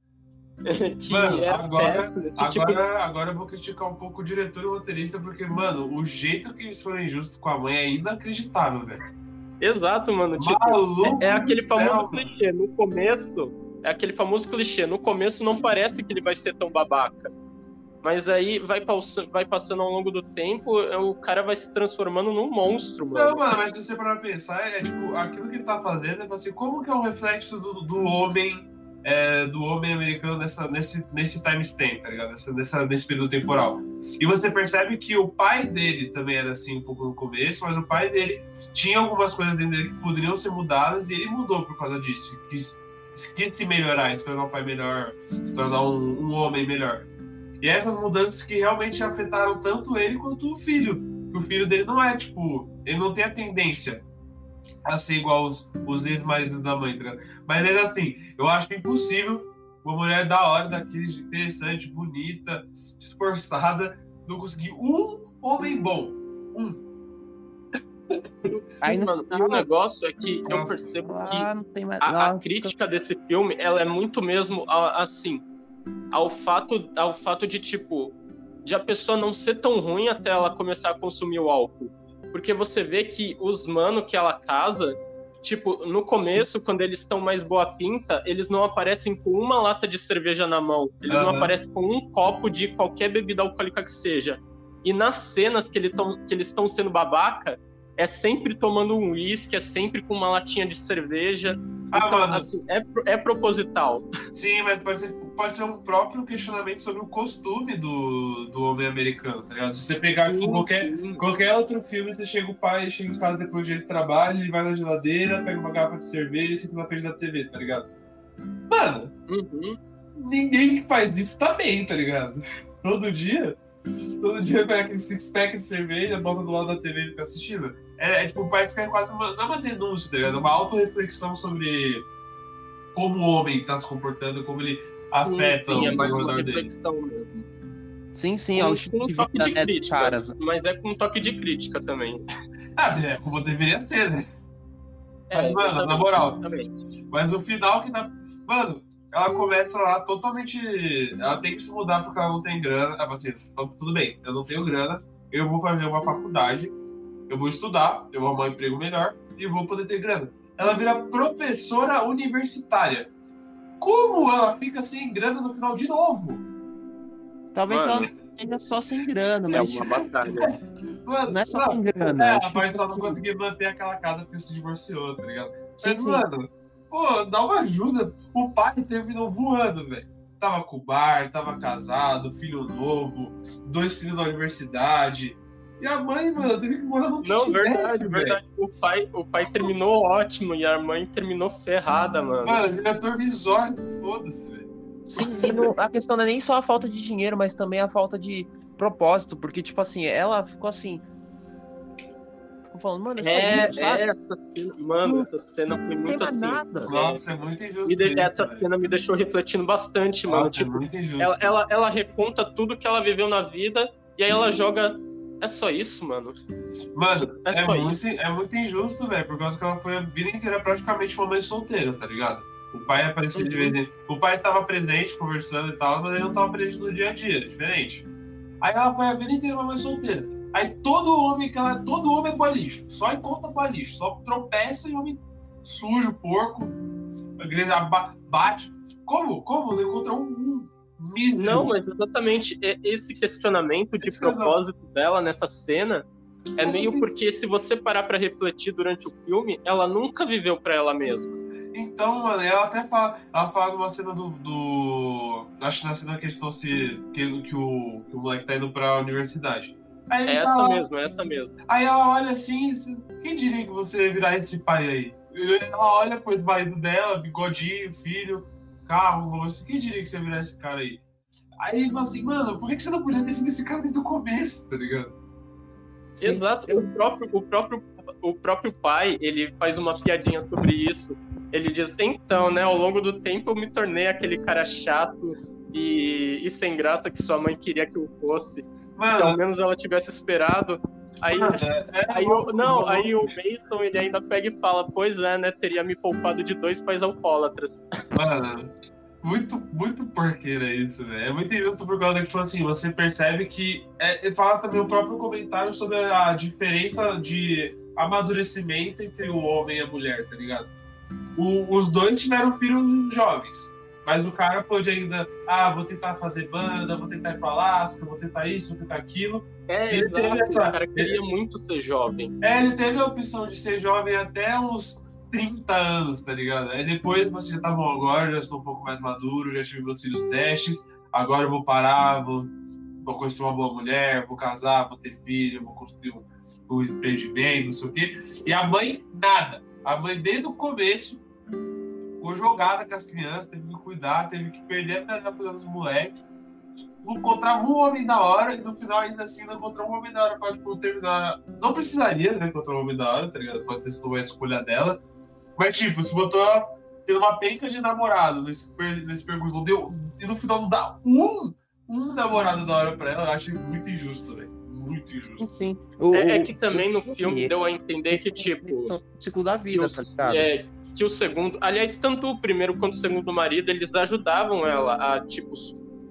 que mano, agora, péssimo, que, tipo... agora, agora eu vou criticar um pouco o diretor e o roteirista, porque, mano, o jeito que eles foram injustos com a mãe é inacreditável, velho. Exato, mano. Tipo, é, é, aquele famoso céu, clichê. No começo, é aquele famoso clichê. No começo não parece que ele vai ser tão babaca. Mas aí vai, vai passando ao longo do tempo, é, o cara vai se transformando num monstro, mano. Não, mano, mas se você parar pra pensar, é tipo, aquilo que ele tá fazendo é assim, como que é um reflexo do, do homem é, do homem americano nessa, nesse, nesse time stamp, tá ligado? Nessa, nessa, nesse período temporal. E você percebe que o pai dele também era assim um pouco no começo, mas o pai dele tinha algumas coisas dentro dele que poderiam ser mudadas e ele mudou por causa disso. Quis, quis se melhorar, se tornar um pai melhor, se tornar um, um homem melhor. E essas mudanças que realmente afetaram tanto ele quanto o filho. Que o filho dele não é, tipo, ele não tem a tendência a ser igual os, os ex-maridos da mãe, tá Mas ainda assim, eu acho impossível uma mulher da hora, daquele interessante, bonita, esforçada, não conseguir um homem bom. Um. Aí, mano, e o negócio é que eu percebo ah, que a, a, crítica desse filme ela é muito mesmo assim ao fato ao fato de tipo de a pessoa não ser tão ruim até ela começar a consumir o álcool porque você vê que os mano que ela casa, tipo, no começo, quando eles estão mais boa pinta, eles não aparecem com uma lata de cerveja na mão. Eles uhum. não aparecem com um copo de qualquer bebida alcoólica que seja. E nas cenas que, ele tão, que eles estão sendo babaca, é sempre tomando um uísque, é sempre com uma latinha de cerveja. Ah, então, mano. assim, é, é proposital. Sim, mas pode ser, pode ser um próprio questionamento sobre o costume do, do homem americano, tá ligado? Se você pegar sim, qualquer, sim. qualquer outro filme, você chega o pai, chega em casa depois do dia de trabalho, ele vai na geladeira, pega uma garrafa de cerveja e senta na frente da TV, tá ligado? Mano, uhum. ninguém que faz isso tá bem, tá ligado? Todo dia. Todo dia pega aquele six-pack de cerveja, bota do lado da TV e fica assistindo. É, é tipo, parece que é quase uma. Não é uma denúncia, tá ligado? É uma autorreflexão sobre como o homem tá se comportando, como ele afeta sim, sim, o é mais uma reflexem mesmo. Sim, sim, é o estilo de vida de crítica, cara. Mas é com um toque de crítica também. Ah, é como deveria ser, né? É, mano, na moral. Exatamente. Mas o final que tá. Mano, ela começa lá totalmente. Ela tem que se mudar porque ela não tem grana. Ela assim, tudo bem, eu não tenho grana, eu vou fazer uma faculdade, eu vou estudar, eu vou arrumar um emprego melhor e vou poder ter grana. Ela vira professora universitária. Como ela fica sem grana no final de novo? Talvez Mano, ela esteja só sem grana, é mas. É uma batalha. Mano, não é só sem grana. É, é tipo, mas só não conseguiu manter aquela casa porque se divorciou, tá ligado? Sim, mas, sim. mano Pô, dá uma ajuda. O pai terminou voando, velho. tava com o bar, tava casado, filho novo, dois filhos na universidade. E a mãe, mano, teve que morar no Não, verdade, verdade. O pai, o pai terminou ótimo e a mãe terminou ferrada, mano. Mano, diretor visual, foda-se, velho. Sim, e no, a questão não é nem só a falta de dinheiro, mas também a falta de propósito, porque, tipo assim, ela ficou assim. Ficou falando, mano, é, é, isso, sabe? é essa cena, mano, essa cena foi muito assim. Nada. Nossa, é muito injusto. Me de, isso, essa velho. cena me deixou refletindo bastante, mano. Nossa, tipo, é muito injusto. ela, ela, ela reconta tudo que ela viveu na vida e aí ela joga. É só isso, mano. Mano, É é, muito, isso. é muito injusto, velho, por causa que ela foi a vida inteira praticamente uma mãe solteira, tá ligado? O pai aparecia de Uhum. vez em O pai estava presente, conversando e tal, mas ele não estava presente no dia a dia, diferente. Aí ela foi a vida inteira uma mãe solteira. Aí todo homem que ela. Todo homem é boy lixo. Só encontra boy lixo. Só tropeça em homem sujo, porco. A igreja ba- bate. Como? Como? Não encontra um, Não, mas exatamente é- esse questionamento de Esse que eu não- propósito dela nessa cena é meio assim? porque se você parar pra refletir durante o filme, ela nunca viveu pra ela mesma. Então, mano, ela até fala. Ela fala numa cena do. do acho que na cena que eles estão se. Que, que, o, que o moleque tá indo pra universidade. Aí, É essa mesmo, é essa mesmo. aí ela olha assim, assim, quem diria que você ia virar esse pai aí? Ela olha pro marido dela, bigodinho, filho, carro, moço. Quem diria que você ia virar esse cara aí? Aí ele fala assim, mano, por que você não podia ter sido esse cara desde o começo, tá ligado? Sim. Exato. O próprio, o, próprio, o próprio pai, ele faz uma piadinha sobre isso. Ele diz, então, né, ao longo do tempo eu me tornei aquele cara chato e, e sem graça que sua mãe queria que eu fosse. Se ao Mano, menos ela tivesse esperado. Aí, mano, é, aí o, não, aí o Mason ele ainda pega e fala, pois é, né, teria me poupado de dois pais alcoólatras. Mano, muito, muito porqueira isso, velho. É muito injusto por causa que, tipo assim, você percebe que. É, ele fala também o próprio comentário sobre a diferença de amadurecimento entre o homem e a mulher, tá ligado? O- os dois tiveram filhos jovens. Mas o cara pôde ainda, ah, vou tentar fazer banda, vou tentar ir pra Alaska, vou tentar isso, vou tentar aquilo. É, Ele teve essa- O cara queria muito ser jovem. É, ele teve a opção de ser jovem até uns 30 anos, tá ligado? Aí depois você já tá bom, agora já estou um pouco mais maduro, já tive meus filhos testes, agora eu vou parar, vou, vou construir uma boa mulher, vou casar, vou ter filho, vou construir um, um empreendimento, não sei o quê. E a mãe, nada. A mãe, desde o começo, ficou jogada com as crianças, teve que cuidar, teve que perder a casa pelos moleques. Não encontrava um homem da hora e no final ainda assim não encontrou um homem da hora pra tipo, terminar. Não precisaria, né, encontrar um homem da hora, tá ligado? Pode ter sido uma escolha dela. Mas, tipo, se botou ela tendo uma penca de namorado nesse, nesse percurso, não deu. E no final não dá um, um namorado da hora pra ela, eu acho muito injusto, velho. Muito injusto. Sim. O- É, é que também o no filme deu a entender que, tipo, ciclo da vida, tá ligado? é, que o segundo. Aliás, tanto o primeiro quanto o segundo marido, eles ajudavam ela a, tipo,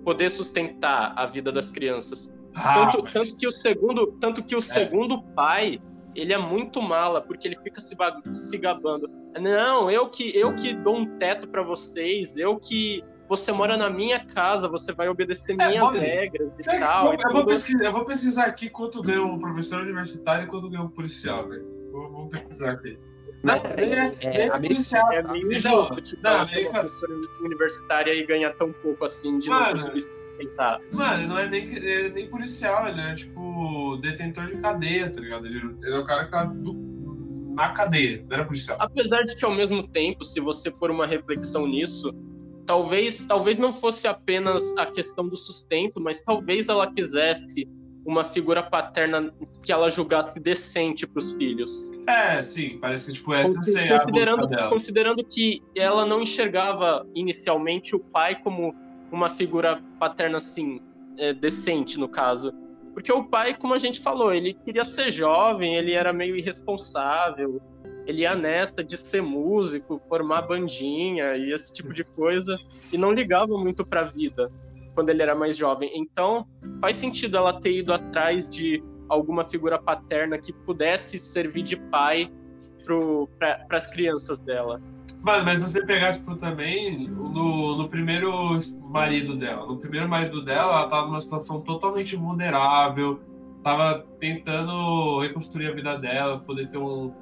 poder sustentar a vida das crianças. Ah, tanto, mas- tanto que o segundo, tanto que o segundo pai, ele é muito mala, porque ele fica se, se gabando. Não, eu que eu que dou um teto pra vocês, eu que você mora na minha casa, você vai obedecer É, minhas regras e que- tal. eu, e eu vou pesquisar, eu vou pesquisar aqui quanto ganha um professor universitário e quanto ganha um policial, velho. Vou, vou pesquisar aqui. Não, Não, é, é, é América- policial. É meio Não, injusto, tipo, não, ser uma América- professora universitária e ganhar tão pouco assim de não Mano. conseguir se sustentar. Mano, não é nem, é nem policial, ele é tipo detentor de cadeia, tá ligado? Ele, ele é o cara que tá do- na cadeia, não era policial. Apesar de que ao mesmo tempo, se você for uma reflexão nisso, talvez, talvez não fosse apenas a questão do sustento, mas talvez ela quisesse uma figura paterna que ela julgasse decente para os filhos. É, sim, parece que tipo, essa é a considerando, dela. considerando que ela não enxergava inicialmente o pai como uma figura paterna assim, é, decente no caso. Porque o pai, como a gente falou, ele queria ser jovem, ele era meio irresponsável, ele ia nessa de ser músico, formar bandinha e esse tipo de coisa, e não ligava muito pra vida quando ele era mais jovem. Então, faz sentido ela ter ido atrás de alguma figura paterna que pudesse servir de pai para as crianças dela. Mas você pegar, tipo, também no, no primeiro marido dela. No primeiro marido dela, ela tava numa situação totalmente vulnerável, tava tentando reconstruir a vida dela, poder ter um.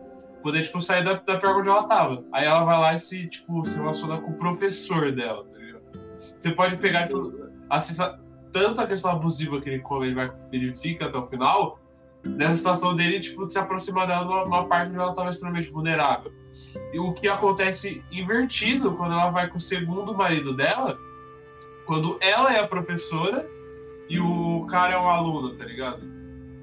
Poder, tipo, sair da, da pior onde ela tava. Aí ela vai lá e se, tipo, se relaciona com o professor dela, tá ligado? Você pode pegar tipo, a, tanto a questão abusiva que ele, como ele, vai, ele fica até o final, nessa situação dele, tipo, de se aproximar dela numa, numa parte onde ela estava extremamente vulnerável. E o que acontece invertido quando ela vai com o segundo marido dela, quando ela é a professora e o cara é um aluno, tá ligado?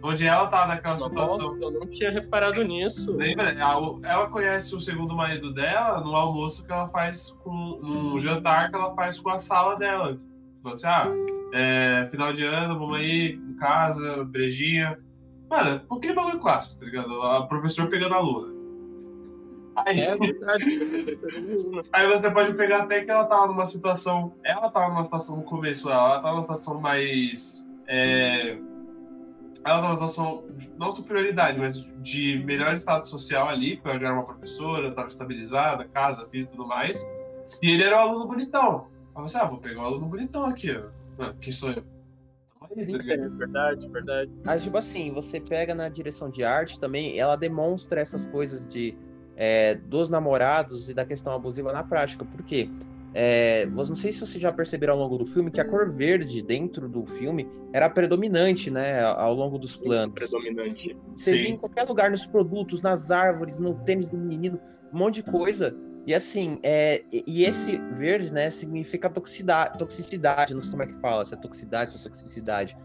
Onde ela tá naquela Nossa, situação. eu não tinha reparado nisso. Lembra? Ela, ela conhece o segundo marido dela no almoço que ela faz com. no jantar que ela faz com a sala dela. Tipo assim, ah, é, final de ano, vamos aí em casa, beijinha. Mano, aquele bagulho clássico, tá ligado? A professora pegando a aluna. Aí, É aí você pode pegar até que ela tava numa situação. Ela tava numa situação no começo, ela, ela tava numa situação mais. É, ela tava numa situação, não superioridade, mas de melhor estado social ali, porque ela já era uma professora, tava estabilizada, casa, filho e tudo mais. E ele era um aluno bonitão. Aí você, ah, vou pegar o aluno bonitão aqui, ó. Ah, quem sou eu? É verdade, verdade. Mas, tipo assim, você pega na direção de arte também, ela demonstra essas coisas de é, dos namorados e da questão abusiva na prática. Por quê? É, não sei se vocês já perceberam ao longo do filme que a cor verde dentro do filme era predominante, né, ao longo dos planos. Predominante. Você vê Sim. em qualquer lugar, nos produtos, nas árvores, no tênis do menino, um monte de coisa. E assim, é, e esse verde, né, significa toxicidade, toxicidade, não sei como é que fala, se é toxicidade, se é toxicidade.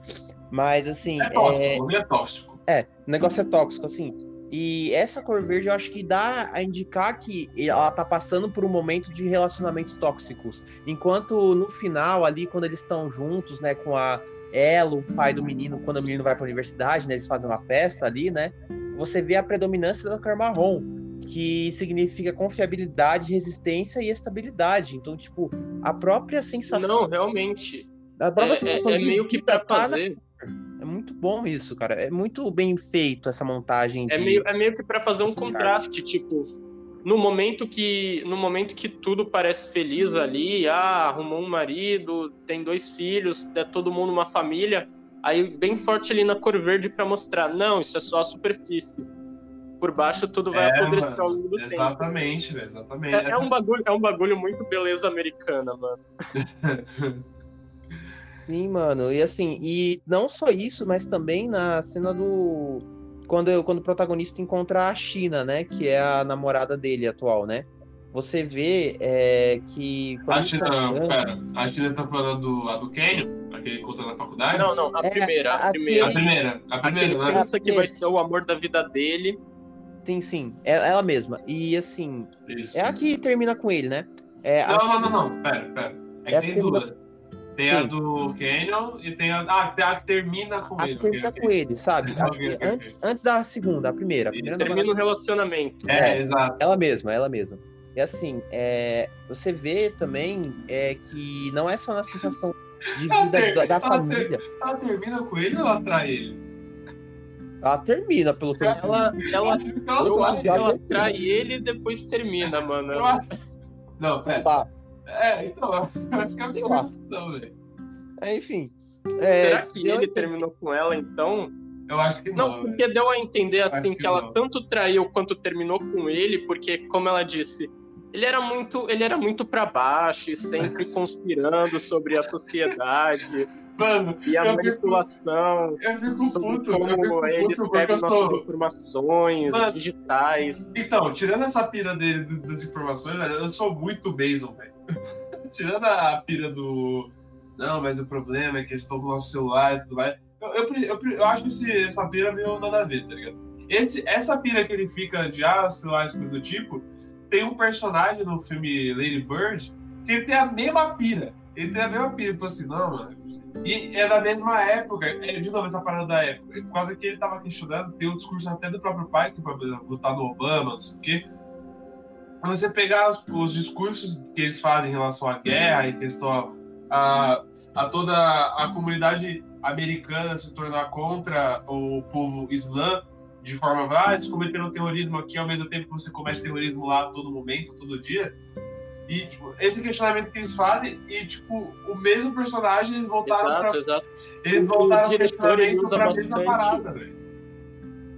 Mas assim, É tóxico, é, é tóxico. é, o negócio é tóxico, assim. E essa cor verde eu acho que dá a indicar que ela tá passando por um momento de relacionamentos tóxicos. Enquanto no final, ali, quando eles estão juntos, né, com a ela, o pai do menino, quando o menino vai pra universidade, né, eles fazem uma festa ali, né, você vê a predominância da cor marrom, que significa confiabilidade, resistência e estabilidade. Então, tipo, a própria sensação, Não, realmente. a É, própria é- sensação é de meio que pra tá fazer. É muito bom isso, cara. É muito bem feito essa montagem de... É meio, é meio que pra fazer um contraste, tipo, no momento que no momento que tudo parece feliz ali, ah, arrumou um marido, tem dois filhos, é todo mundo uma família, aí bem forte ali na cor verde pra mostrar, não, isso é só a superfície. Por baixo tudo vai É, apodrecer mano, ao longo do tempo. Exatamente, velho, exatamente. É, é um bagulho, é um bagulho muito beleza americana, mano. Sim, mano. E assim, e não só isso, mas também na cena do. Quando, quando o protagonista encontra a China, né? Que é a namorada dele atual, né? Você vê é, que. quando A China, tá andando- pera, a China está falando do, a do Canyon, aquele que conta na faculdade? Não, não, a É, primeira, a a- primeira. A primeira, a primeira, né? pensa que vai ser o amor da vida dele. Sim, sim. É ela mesma. E assim, Isso. é a que termina com ele, né? É, a- Não, não, não, não, pera, pera. É É que a tem duas. Tem a Sim. do Canyon e tem a, ah, tem a que termina com a ele. que ok, termina ok. com ele, sabe? A- Ok, ok, antes, antes da segunda, a primeira. A primeira Termina o relacionamento. É, É. exato. Ela mesma, ela mesma. E assim, é, você vê também é, que não é só na sensação de vida ter- da, da ela ter- família. Ela termina com ele ou ela trai ele? Ela termina, pelo que eu Ela, ela, acho que ela eu trai. acho que ela trai ele e depois termina, mano. Eu acho. Não, pera. lá. É, então, eu acho que é a Sei lá. solução, velho. É, Enfim. É, Será que ele entender- terminou com ela então? Eu acho que não. Não, porque deu a entender assim que, que ela não. tanto traiu quanto terminou com ele, porque como ela disse, ele era muito, ele era muito para baixo e sempre conspirando sobre a sociedade Mano, e a manipulação, eu fico puto. Eu como fico eles puto pegam nossas sou. informações Mano. digitais. Então, tirando essa pira dele das informações, velho, eu sou muito Basil, velho. tirando a pira do. Não, mas o problema é que eles estão com o nosso celular e tudo mais. Eu, eu, eu, eu acho que esse, essa pira meio nada a ver, tá ligado? Esse, essa pira que ele fica de ah, celulares, coisa do tipo, tem um personagem no filme Lady Bird que ele tem a mesma pira. Ele tem a mesma pira. Ele falou assim, não, mano. E é da mesma época. É, de novo, essa parada da época. Por causa que ele tava questionando, tem um discurso até do próprio pai, que vai votar no Obama, não sei o quê. Você pegar os, os discursos que eles fazem em relação à guerra e questão a, a toda a comunidade americana se tornar contra o povo islã de forma, ah, eles cometeram terrorismo aqui ao mesmo tempo que você comete terrorismo lá todo momento, todo dia. E, tipo, esse questionamento que eles fazem, e, tipo, o mesmo personagem, eles voltaram Exato, pra. exato. Eles O voltaram pro diretor, ele usa pra mesma bastante. parada, velho.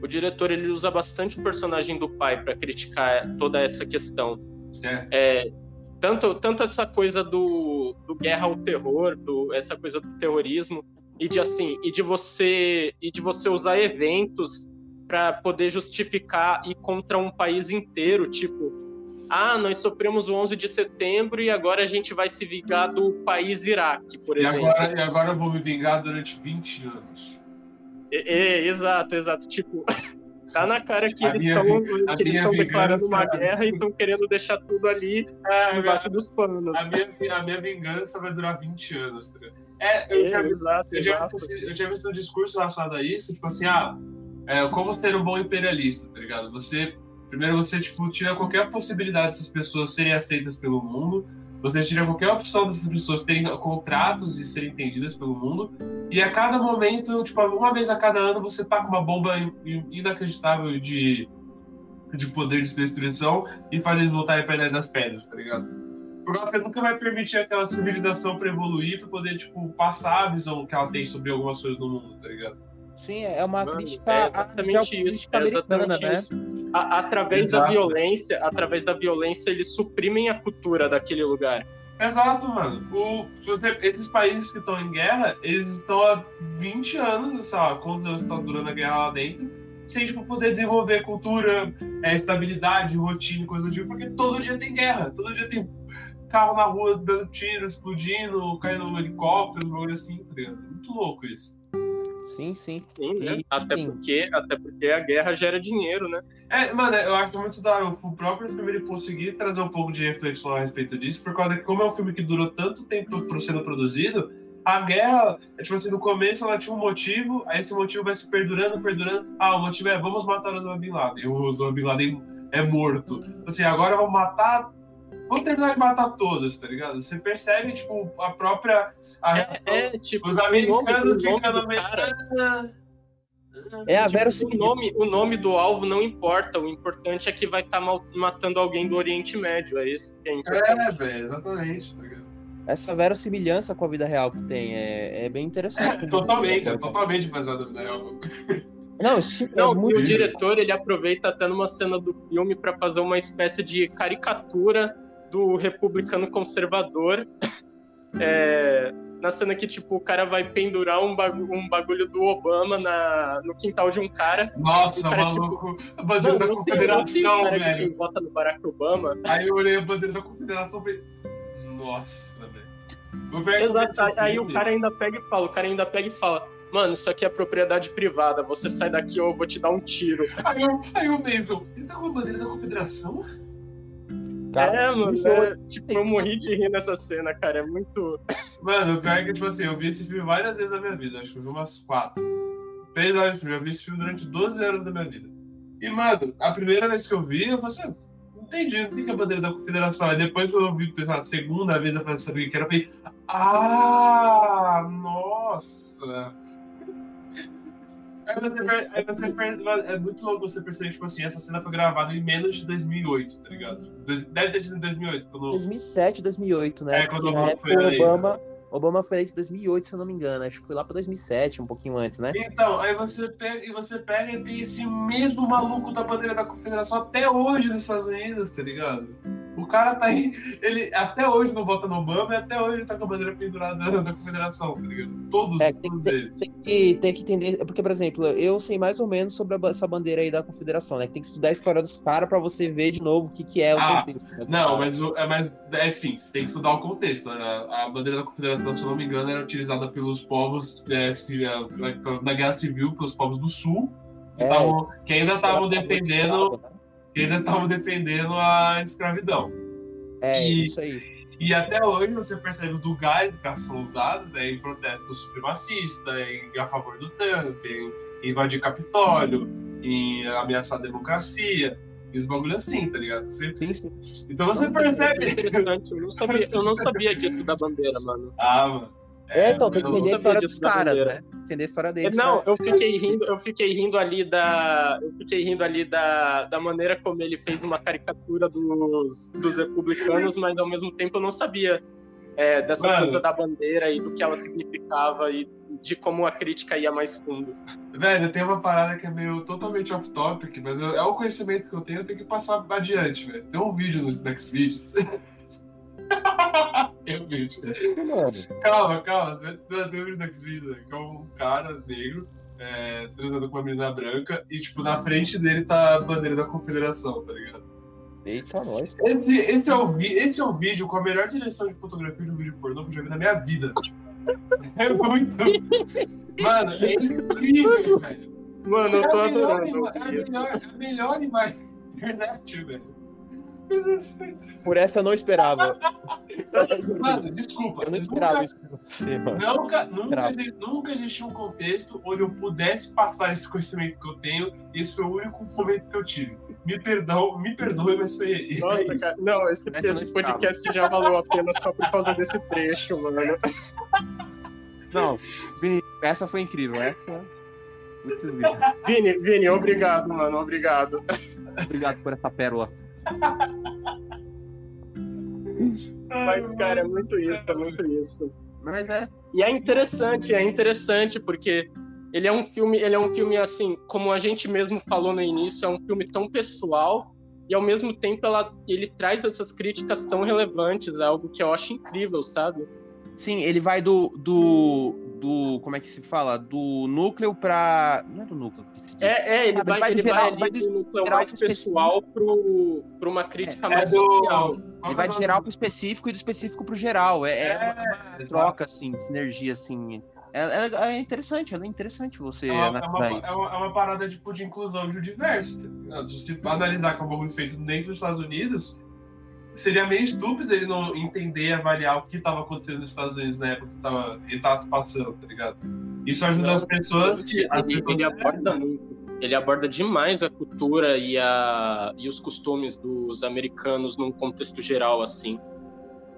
O diretor ele usa bastante o personagem do pai para criticar toda essa questão. É. É, tanto, tanto essa coisa do, do guerra ao terror, do, essa coisa do terrorismo, e de assim, e de você e de você usar eventos para poder justificar e contra um país inteiro, tipo, ah, nós sofremos o 11 de setembro e agora a gente vai se vingar do país Iraque, por e exemplo. Agora, e agora eu vou me vingar durante 20 anos. É, é, exato, exato. Tipo, tá na cara que a eles estão declarando uma guerra e estão querendo deixar tudo ali é, embaixo dos panos. A minha, a minha vingança vai durar 20 anos. Tá? É, eu, é, já, exato, eu. Já, eu já visto um discurso relacionado a isso, tipo assim, ah, é, como ser um bom imperialista, tá ligado? Você, primeiro você, tipo, tira qualquer possibilidade dessas pessoas serem aceitas pelo mundo, você tira qualquer opção dessas pessoas terem contratos e serem entendidas pelo mundo. E a cada momento, tipo, uma vez a cada ano, você tá com uma bomba inacreditável de, de poder de destruição e faz eles voltarem pra Ilha das Pedras, tá ligado? Porque você nunca vai permitir aquela civilização para evoluir, para poder, tipo, passar a visão que ela tem sobre algumas coisas no mundo, tá ligado? Sim, é uma Mano, crítica é exatamente isso, é exatamente né? Isso. A, através Exato. da violência, através da violência, eles suprimem a cultura daquele lugar. Exato, mano. O, esses países que estão em guerra, eles estão há 20 anos, sei lá, quantos anos está durando a guerra lá dentro, sem tipo, poder desenvolver cultura, é, estabilidade, rotina, coisa do tipo, porque todo dia tem guerra, todo dia tem carro na rua dando tiro, explodindo, caindo no helicóptero, bagulho assim, tá ligado? Muito louco isso. Sim, sim. Sim, né? até, sim. Porque, até porque a guerra gera dinheiro, né? É, mano, eu acho muito da hora o próprio filme ele conseguir trazer um pouco de reflexão a respeito disso, por causa que, como é um filme que durou tanto tempo por sendo produzido, a guerra, é, tipo assim, no começo ela tinha um motivo, aí esse motivo vai se perdurando, perdurando. Ah, o motivo é vamos matar o Osama Bin Laden. E o Osama Bin Laden é morto. Assim, agora vamos matar vou terminar de matar todos, tá ligado? Você percebe, tipo, a própria. A, é, é, tipo, os americanos ficando. É a tipo, o nome, o nome do alvo não importa, o importante é que vai estar tá matando alguém do Oriente Médio, é isso que é importante. É, velho, exatamente, tá ligado? Essa verossimilhança com a vida real que tem é, é bem interessante. É, totalmente, é totalmente baseado na vida real. Não, não é muito... o diretor ele aproveita até numa cena do filme para fazer uma espécie de caricatura do republicano conservador. É, na cena que, tipo, o cara vai pendurar um bagulho, um bagulho do Obama na, no quintal de um cara. Nossa, cara, maluco. Tipo, a bandeira da confederação, tem, velho. Quem vota no Barack Obama. Aí eu olhei a bandeira da confederação e Nossa, velho. Exato. Aí o cara ainda pega e fala, o cara ainda pega e fala. Mano, isso aqui é propriedade privada. Você sai daqui ou eu vou te dar um tiro. Aí, aí o Mason, ele tá com a bandeira da confederação? Cara, é, mano, é, tipo, eu morri de rir nessa cena, cara. É muito. Mano, o pior é que, tipo assim, eu vi esse filme várias vezes na minha vida. Acho que eu vi umas quatro. Três horas de filme. Eu vi esse filme durante 12 anos da minha vida. E, mano, a primeira vez que eu vi, eu falei assim, não entendi, tem que é a bandeira da confederação. Aí depois que eu vi, pessoal, a segunda vez eu falei, sabia que era, eu falei, ah, nossa Aí você, você é muito louco você perceber, tipo assim, essa cena foi gravada em menos de 2008, tá ligado? Deve ter sido em 2008. Quando... 2007, 2008, né? É, quando o Obama foi eleito. Obama, Obama foi eleito em 2008, se eu não me engano. Acho que foi lá pra 2007, um pouquinho antes, né? Então, aí você pega e você pega e tem esse mesmo maluco da bandeira da confederação até hoje nos Estados Unidos, tá ligado? O cara tá aí, ele até hoje não vota no Obama e até hoje ele tá com a bandeira pendurada da confederação, tá ligado? Todos, é, tem, todos tem, eles. Tem que, tem que entender, porque, por exemplo, eu sei mais ou menos sobre a, essa bandeira aí da confederação, né? Que tem que estudar a história dos caras pra você ver de novo o que, que é o ah, contexto. Né, não, mas, é, mas é sim, você tem que estudar o contexto. Né? A bandeira da confederação, se eu não me engano, era utilizada pelos povos é, se, é, na guerra civil, pelos povos do sul, que, é, tavam, que ainda estavam defendendo. Né? Que ainda estavam defendendo a escravidão. É, e, isso aí. E até hoje você percebe os lugares que são usados né, em protesto supremacista, em, a favor do Trump, em, em invadir Capitólio, em ameaçar a democracia. Esse bagulho assim, tá ligado? Você... Sim, sim. Então você percebe. Eu não sabia, eu não sabia disso da bandeira, mano. Ah, mano. É, então, tem que entender a história dos caras, né? Entender a história deles. Não, né? eu fiquei rindo, eu fiquei rindo ali da. Eu fiquei rindo ali da, da maneira como ele fez uma caricatura dos, dos republicanos, mas ao mesmo tempo eu não sabia é, dessa Mano, coisa da bandeira e do que ela significava e de como a crítica ia mais fundo. Velho, tem uma parada que é meio totalmente off-topic, mas eu, é o conhecimento que eu tenho, eu tenho que passar adiante, velho. Tem um vídeo nos Next Videos Tem vídeo. Calma, calma. Você vai ter um vídeo desse vídeo, que é um cara negro é, transando com uma menina branca e, tipo, na frente dele tá a bandeira da confederação, tá ligado? Eita, nós. Esse, esse, é o, esse é o vídeo com a melhor direção de fotografia de um vídeo pornô que eu já vi na minha vida. É muito. Mano, é incrível, velho. Mano, eu tô é adorando. É a melhor, é a melhor imagem da internet, velho. Por essa eu não esperava. Mano, desculpa. Eu não esperava nunca, isso de você, mano. Nunca, nunca, nunca existiu um contexto onde eu pudesse passar esse conhecimento que eu tenho. Esse foi o único momento que eu tive. Me perdão, me perdoe, mas foi. Nossa, é cara, não, esse, esse podcast já valeu a pena só por causa desse trecho, mano. Não, Vini, essa foi incrível. Essa. Muito Vini, Vini, obrigado, mano. Obrigado. Obrigado por essa pérola. Mas, cara, é muito isso, é muito isso. Mas é. E é interessante, é interessante, porque ele é um filme, ele é um filme assim, como a gente mesmo falou no início, é um filme tão pessoal e ao mesmo tempo ela, ele traz essas críticas tão relevantes, é algo que eu acho incrível, sabe? Sim, ele vai do, do, do como é que se fala? Do núcleo para não é do núcleo que se diz. É, é ele, vai, ele geral, vai, ali vai do núcleo mais pessoal para uma crítica é, mais é do, Ele vai de geral para específico e do específico para o geral. É, é, é uma troca assim, sinergia assim. É, é, é, interessante, é interessante você é uma, é uma, é uma, é uma, parada tipo, de inclusão de diverso. Tá se analisar como algo feito dentro dos Estados Unidos, seria meio estúpido ele não entender e avaliar o que estava acontecendo nos Estados Unidos na época que tava, ele estava passando, tá ligado? Isso ajuda não, as pessoas que. As ele, pessoas... ele aborda muito. Ele aborda demais a cultura e, a, e os costumes dos americanos num contexto geral, assim.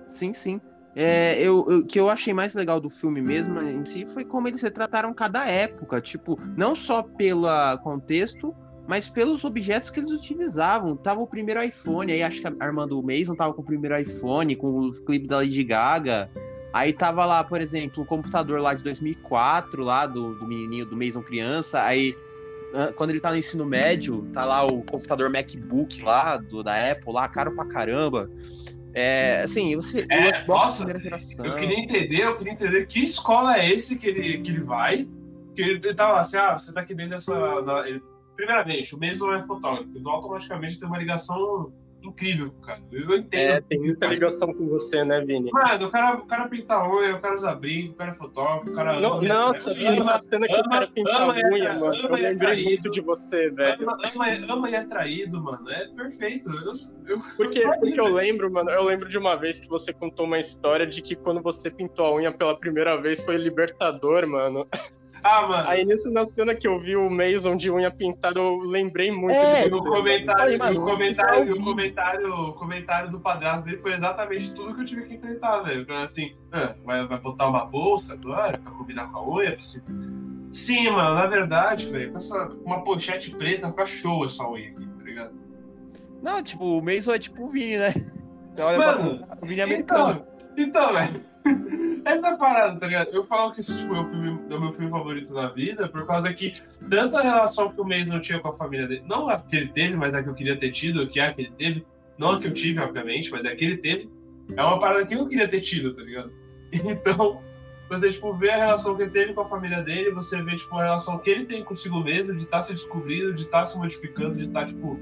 Sim, sim. É, eu, o que eu achei mais legal do filme mesmo em si foi como eles retrataram cada época, tipo, não só pelo contexto, mas pelos objetos que eles utilizavam. Tava o primeiro iPhone, aí acho que a Armando Mason tava com o primeiro iPhone, com o clipe da Lady Gaga. Aí tava lá, por exemplo, o computador lá de 2004, lá do, do menininho, do Mason criança. Aí, quando ele tá no ensino médio, tá lá o computador MacBook lá, do, da Apple, lá, caro pra caramba. É, assim, você. É, o Xbox nossa, geração. Eu queria entender, eu queria entender que escola é esse que ele, que ele vai. Que ele, ele tava lá assim, ah, você tá aqui dentro dessa. Na, ele, primeiramente, o Mason é fotógrafo, então automaticamente tem uma ligação incrível com o cara. Eu entendo. É, tem muita ligação com você, né, Vini? Mano, o cara, o cara pinta unha, o cara usa brinco, o cara é fotógrafo, o cara. Não, ama, nossa, Vini, uma cena que ama, o cara pinta ama, unha, mano. Ama eu lembrei muito de você, velho. Ama, ama, ama e é traído, mano. É perfeito. Eu, eu, porque, eu porque eu lembro, mano, eu lembro de uma vez que você contou uma história de que quando você pintou a unha pela primeira vez foi libertador, mano. Ah, mano. Aí nisso, na cena que eu vi o Mason de unha pintada, eu lembrei muito é, do comentário, Aí, mano, o comentário, o comentário, o comentário do padrasto dele foi exatamente tudo que eu tive que enfrentar, velho. Assim, ah, vai, vai botar uma bolsa agora pra combinar com a unha? Assim, Sim, mano, na verdade, velho, com essa, uma pochete preta fica show essa unha aqui, tá ligado? Não, tipo, o Mason é tipo o Vini, né? Olha mano, o Vini é americano. Então, então velho. Essa parada, tá ligado? Eu falo que esse tipo, é, o, filme, é o meu filme favorito na vida, por causa que tanto a relação que o Mês não tinha com a família dele, não a que ele teve, mas a que eu queria ter tido, que é a que ele teve, não a que eu tive, obviamente, mas é a que ele teve, é uma parada que eu queria ter tido, tá ligado? Então, você, tipo, vê a relação que ele teve com a família dele, você vê, tipo, a relação que ele tem consigo mesmo, de estar tá se descobrindo, de estar tá se modificando, de estar, tá, tipo,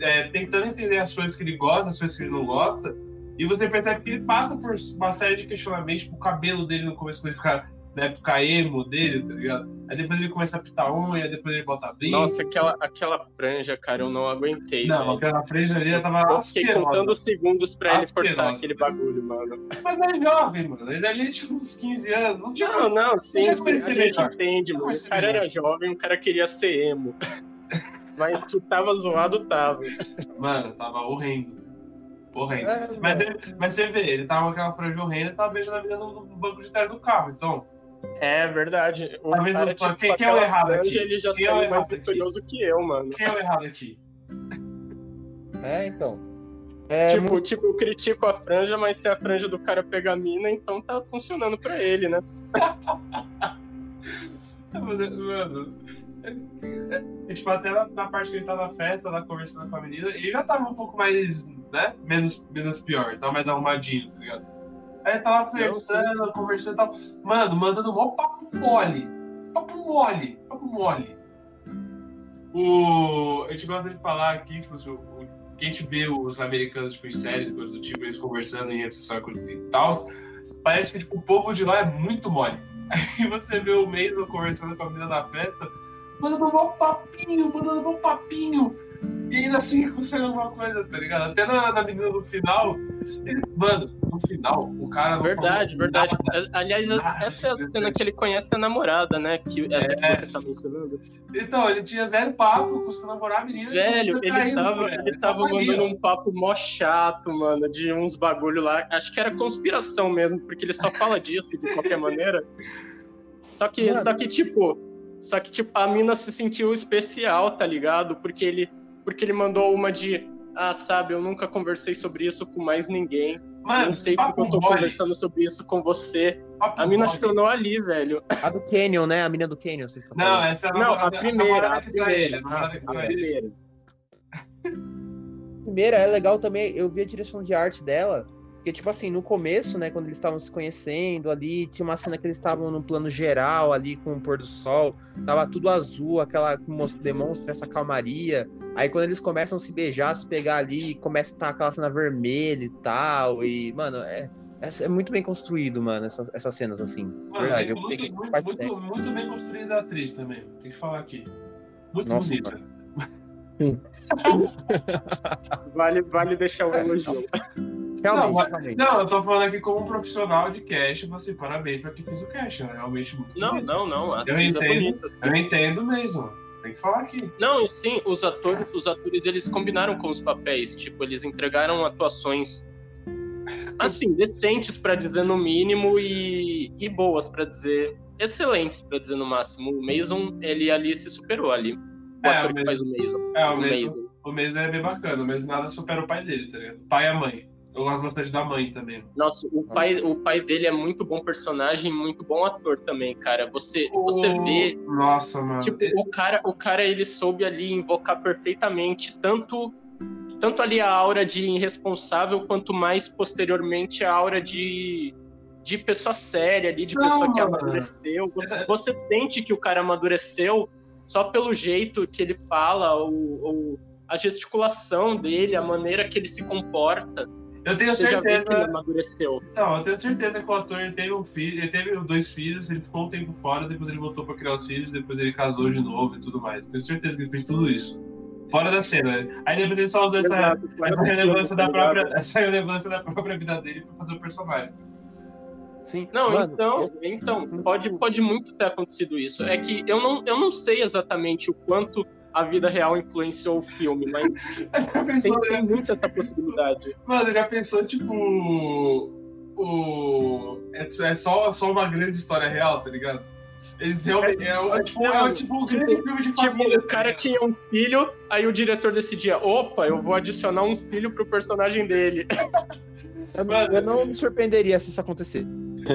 é, tentando entender as coisas que ele gosta, as coisas que ele não gosta, e você percebe que ele passa por uma série de questionamentos, tipo, o cabelo dele no começo ele fica na época emo dele, tá ligado? Aí depois ele começa a pitar unha, depois ele bota brinco. Nossa, aquela, aquela franja, cara, eu não aguentei. Não, velho. aquela franja ali já tava Eu fiquei asquerosa. contando segundos pra asquerosa. ele cortar aquele bagulho, mano. Mas é jovem, mano. Ele ali tinha uns 15 anos. Não, tinha não, não, sim, sim a gente entende, mano. O cara era jovem, o cara queria ser emo. Mas que tava zoado, tava. Mano, tava horrendo. Horrendo. É, mas, ele, mas você vê, ele tava com aquela franja horrenda e tava beijando a vida no, no, banco de trás do carro, então. É verdade. O Talvez cara, tipo, quem, quem é o errado aqui? Ele já quem é saiu é mais vitorioso que eu, mano. Quem é o errado aqui? É, então. É, tipo, muito... tipo, eu critico a franja, mas se a franja do cara pega a mina, então tá funcionando pra ele, né? Mano, é, é, tipo, até na, na, parte que ele tá na festa, lá conversando com a menina, ele já tava um pouco mais, né? Menos, menos pior, tava mais arrumadinho, tá ligado? Aí tá lá flertando, conversando e tal. Mano, mandando mó papo mole. Papo mole. Papo mole. O... A gente gosta de falar aqui, tipo, o... a gente vê os americanos, tipo, em séries, coisas do tipo, eles conversando em redes sociais e tal. Parece que, tipo, o povo de lá é muito mole. Aí você vê o Mason conversando com a menina na festa, mandando um papinho, mandando um papinho. E ainda assim consegue alguma coisa, tá ligado? Até na, na menina no final. Ele, mano, no final, o cara. verdade, verdade. Nada, Aliás, nada, essa é a cena que ele conhece a namorada, né? Que, essa é. que você tá mencionando. Então, ele tinha zero papo com os namorar a menina. Velho, ele, caindo, tava, ele, ele tava, mandando um papo mó chato, mano, de uns bagulho lá. Acho que era conspiração mesmo, porque ele só fala disso de qualquer maneira. Só que, só que, tipo. Só que, tipo, a mina se sentiu especial, tá ligado? Porque ele porque ele mandou uma de ah, sabe, eu nunca conversei sobre isso com mais ninguém. Mano, não sei porque eu tô mole. conversando sobre isso com você. Papo a mina mole. tornou ali, velho. A do Canyon, né? A mina do Canyon, vocês estão Não, essa é a, não, a primeira. A primeira. A primeira. A primeira é legal também, eu vi a direção de arte dela. Porque, tipo assim, no começo, né, quando eles estavam se conhecendo ali, tinha uma cena que eles estavam num plano geral ali com o pôr do sol, tava tudo azul, aquela que demonstra essa calmaria. Aí quando eles começam a se beijar, se pegar ali, começa a estar aquela cena vermelha e tal. E, mano, é, é, é muito bem construído, mano, essas, essas cenas assim. Mano, verdade, muito, muito, muito, muito, bem construída a atriz também, tem que falar aqui. Muito Nossa, bonita. vale, vale deixar o elogio. Realmente, não, realmente. Não, eu tô falando aqui como profissional de cash, você parabéns pra quem fez o cash, né? Realmente muito Não, bonito. não, não. Eu entendo, é bonita, assim. eu entendo mesmo. Tem que falar aqui. Não, sim, os atores, os atores eles combinaram com os papéis, tipo, eles entregaram atuações assim, decentes para dizer no mínimo e, e boas para dizer excelentes para dizer no máximo. O Mason, ele ali se superou ali. O é, ator o que faz o Mason. É, o, o Mason. Mason. O Mason é bem bacana, mas nada supera o pai dele, tá ligado? Pai e a mãe. Eu gosto bastante da mãe também. Nossa, o pai, o pai dele é muito bom personagem, muito bom ator também, cara. Você, oh, você vê. Nossa, mano. Tipo, o cara, o cara ele soube ali invocar perfeitamente tanto tanto ali a aura de irresponsável quanto mais posteriormente a aura de de pessoa séria ali, de Não, pessoa que amadureceu. Você, você, sente que o cara amadureceu só pelo jeito que ele fala, ou, ou a gesticulação dele, a maneira que ele se comporta. Eu tenho Você certeza. que ele amadureceu. Então, eu tenho certeza que o ator teve um filho, ele teve dois filhos, ele ficou um tempo fora, depois ele voltou para criar os filhos, depois ele casou de novo e tudo mais. Tenho certeza que ele fez tudo isso. Fora da cena. Aí depois só usou essa, essa relevância da própria, essa relevância da própria vida dele para fazer o personagem. Sim. Não, Mano, então, então pode, pode muito ter acontecido isso. É que eu não, eu não sei exatamente o quanto a vida real influenciou o filme, mas pensou, tem, tem muita essa possibilidade. Mano, já pensou, tipo. O... É, é só, só uma grande história real, tá ligado? Eles realmente. É, é, é, tipo, é tipo um grande tipo, filme de tipo, família. Tipo, o cara tinha um filho, aí o diretor decidia: opa, eu vou adicionar um filho pro personagem dele. Eu, eu não me surpreenderia se isso acontecer.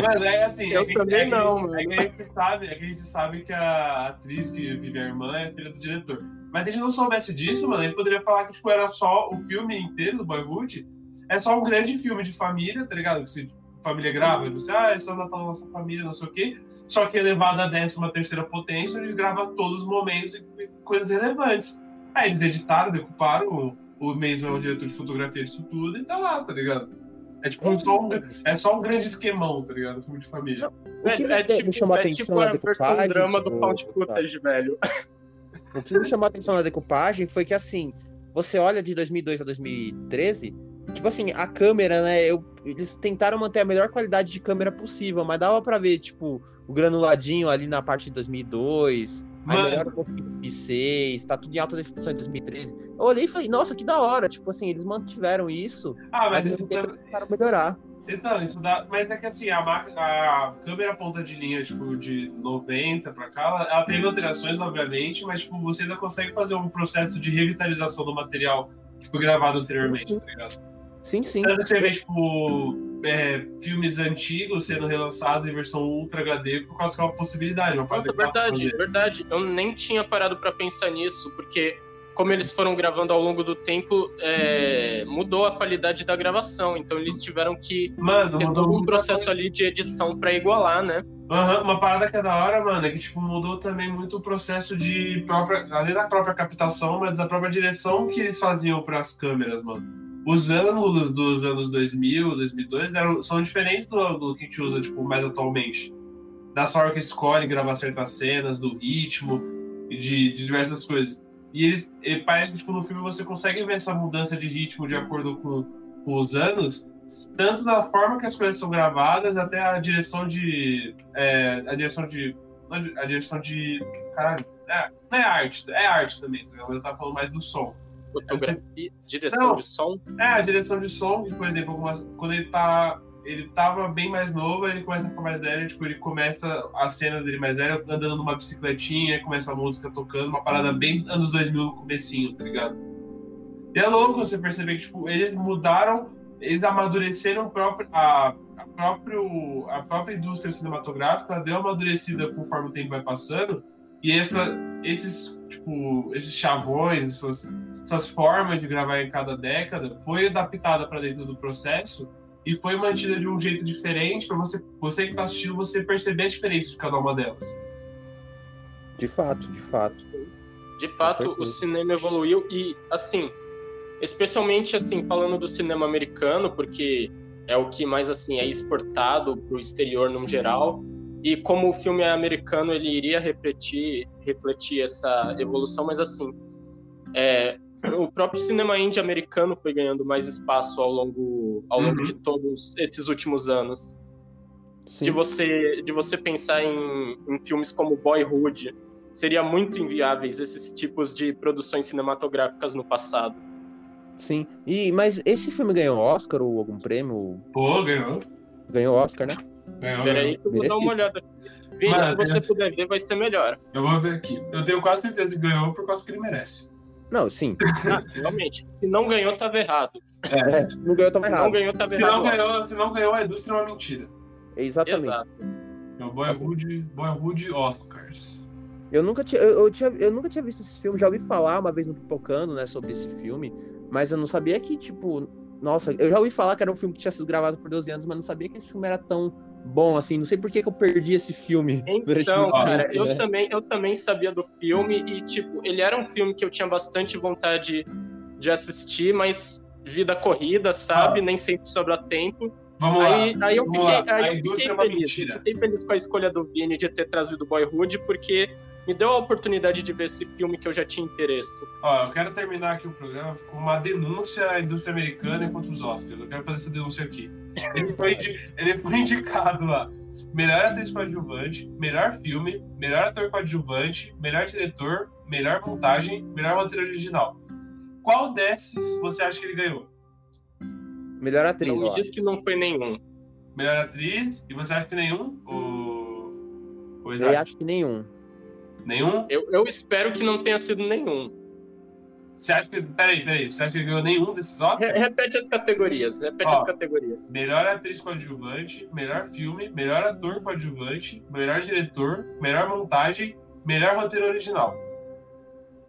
Mas é assim, eu é também é não, é que, a gente sabe, é que a gente sabe que a atriz que vive a irmã é filha do diretor. Mas se a gente não soubesse disso, mano, a gente poderia falar que tipo, era só o filme inteiro do Boyhood. É só um grande filme de família, tá ligado? Se família grava, você, ah, é só Natal da nossa família, não sei o quê. Só que elevado à décima terceira potência, ele grava todos os momentos e coisas relevantes. Aí eles editaram, decuparam, o, o Mason é o diretor de fotografia disso tudo e tá lá, tá ligado? É tipo só um, é só um grande esquemão, tá ligado? Filme de família. O que é, é, tipo, me chamou a atenção tipo na decupagem. drama do Found Footage, velho. O que me chamou a atenção na decupagem foi que, assim, você olha de 2002 a 2013, tipo assim, a câmera, né? Eu, eles tentaram manter a melhor qualidade de câmera possível, mas dava pra ver, tipo, o granuladinho ali na parte de 2002 Aí melhora um pouquinho em 2006, tá tudo em alta definição em 2013. Eu olhei e falei, nossa, que da hora. Tipo assim, eles mantiveram isso. Ah, mas, mas isso tentaram melhorar. Então, isso dá. Mas é que assim, a, a câmera ponta de linha, tipo, de 90 pra cá, ela, ela teve alterações, obviamente, mas tipo, você ainda consegue fazer um processo de revitalização do material que foi gravado anteriormente, sim, sim. tá ligado? Sim, sim. Tanto que você vê, tipo, é, filmes antigos sendo relançados em versão Ultra HD por causa que é uma possibilidade. Uma Nossa, verdade, verdade. Eu nem tinha parado para pensar nisso, porque como eles foram gravando ao longo do tempo, é, mudou a qualidade da gravação. Então eles tiveram que mano, ter todo um processo ali de edição para igualar, né? Uhum, uma parada que é da hora, mano, é que tipo, mudou também muito o processo de própria. Além da própria captação, mas da própria direção que eles faziam para as câmeras, mano. Os ângulos dos anos 2000, 2002 eram, são diferentes do, do que a gente usa tipo, mais atualmente. Da forma que escolhe gravar certas cenas, do ritmo, de, de diversas coisas. E eles, ele parece que tipo, no filme você consegue ver essa mudança de ritmo de acordo com, com os anos, tanto da forma que as coisas são gravadas até a direção de. É, a direção de. A direção de. Caralho. É, não é arte, é arte também, tá eu tava falando mais do som. Fotografia, direção não, de som? É, a direção de som, por exemplo, quando ele tá ele tava bem mais novo, ele começa a ficar mais velho, tipo, ele começa a cena dele mais velho, andando numa bicicletinha, começa a música tocando, uma parada uhum. bem anos 2000 no comecinho, tá ligado? E é louco você perceber que, tipo, eles mudaram, eles amadureceram próprio, a, a, próprio, a própria indústria cinematográfica, deu amadurecida conforme o tempo vai passando, e essa, esses, tipo, esses chavões, essas, essas formas de gravar em cada década, foi adaptada para dentro do processo, e foi mantida de um jeito diferente para você, você que está assistindo, você perceber a diferença de cada uma delas. De fato, de fato. De fato, o cinema evoluiu e, assim, especialmente, assim, falando do cinema americano, porque é o que mais, assim, é exportado para o exterior no geral, e como o filme é americano, ele iria refletir, refletir essa evolução, mas, assim, é, o próprio cinema indie americano foi ganhando mais espaço ao longo, ao longo uhum. de todos esses últimos anos. Sim. De você, de você pensar em, em filmes como Boyhood, seria muito inviáveis esses tipos de produções cinematográficas no passado. Sim. E mas esse filme ganhou Oscar ou algum prêmio? Pô, ganhou. Ganhou Oscar, né? Ganhou. Peraí que eu vou dar uma olhada. Vini, se você puder ver, vai ser melhor. Eu vou ver aqui. Eu tenho quase certeza que ganhou por causa que ele merece. Não, sim. Ah, realmente. Se não ganhou, tava errado. É, se não ganhou, tava se errado. Não ganhou, tava se errado. Não ganhou, se não ganhou, a indústria é uma mentira. Exatamente. Exato. É o Boyhood, Boyhood Oscars. Eu nunca, tinha, eu, eu, tinha, eu nunca tinha visto esse filme, já ouvi falar uma vez no Pipocando, né, sobre esse filme, mas eu não sabia que, tipo, nossa, eu já ouvi falar que era um filme que tinha sido gravado por 12 anos, mas não sabia que esse filme era tão bom, assim. Não sei por que, que eu perdi esse filme. Então, cara, tempo, eu, né? também, eu também sabia do filme e, tipo, ele era um filme que eu tinha bastante vontade de assistir, mas vida corrida, sabe? Ah. Nem sempre sobra tempo. Vamos aí, lá. Aí eu Vamos fiquei, aí eu fiquei é feliz. Fiquei feliz com a escolha do Vini de ter trazido Boyhood, porque me deu a oportunidade de ver esse filme que eu já tinha interesse. Ó, eu quero terminar aqui o programa com uma denúncia à indústria americana contra os Oscars. Eu quero fazer essa denúncia aqui. Ele foi, ele foi indicado lá. Melhor atriz coadjuvante, melhor filme, melhor ator coadjuvante, melhor diretor, melhor montagem, melhor roteiro original. Qual desses você acha que ele ganhou? Melhor atriz. Não me diz que não foi nenhum. Melhor atriz, e você acha que nenhum? Ou... Ou eu acho que nenhum. Nenhum? Eu, eu espero que não tenha sido nenhum. Você acha que. Peraí, peraí. Você acha que ele ganhou nenhum desses Oscars? Re repete as categorias. Repete Ó, as categorias. Melhor atriz coadjuvante, melhor filme, melhor ator coadjuvante, melhor diretor, melhor montagem, melhor roteiro original.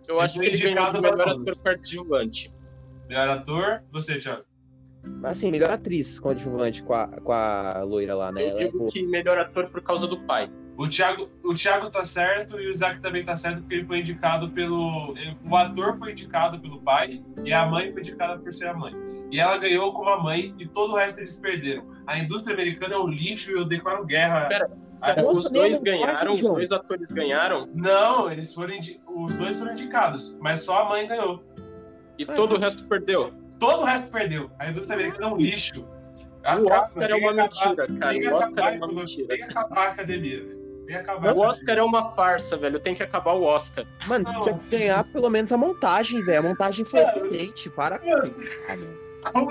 Eu acho que ele ganhou o melhor ator coadjuvante. Melhor ator, você, Thiago? Assim, melhor atriz coadjuvante com a, com a loira lá, né? Eu digo é... que melhor ator por causa do pai. O Thiago, o Thiago tá certo e o Isaac também tá certo, porque ele foi indicado pelo. O ator foi indicado pelo pai e a mãe foi indicada por ser a mãe. E ela ganhou como a mãe e todo o resto eles perderam. A indústria americana é um lixo e eu declaro guerra. Pera, pera, os dois ganharam, os dois atores ganharam? Não, eles foram os dois foram indicados, mas só a mãe ganhou. E todo o resto perdeu? Todo o resto perdeu. A indústria americana é um lixo. O Oscar é uma mentira, cara. O Oscar é uma mentira. Tem que acabar a academia, velho. O Oscar é uma farsa, velho. Tem que acabar o Oscar. Mano, não. tinha que ganhar pelo menos a montagem, velho. A montagem foi excelente. Para com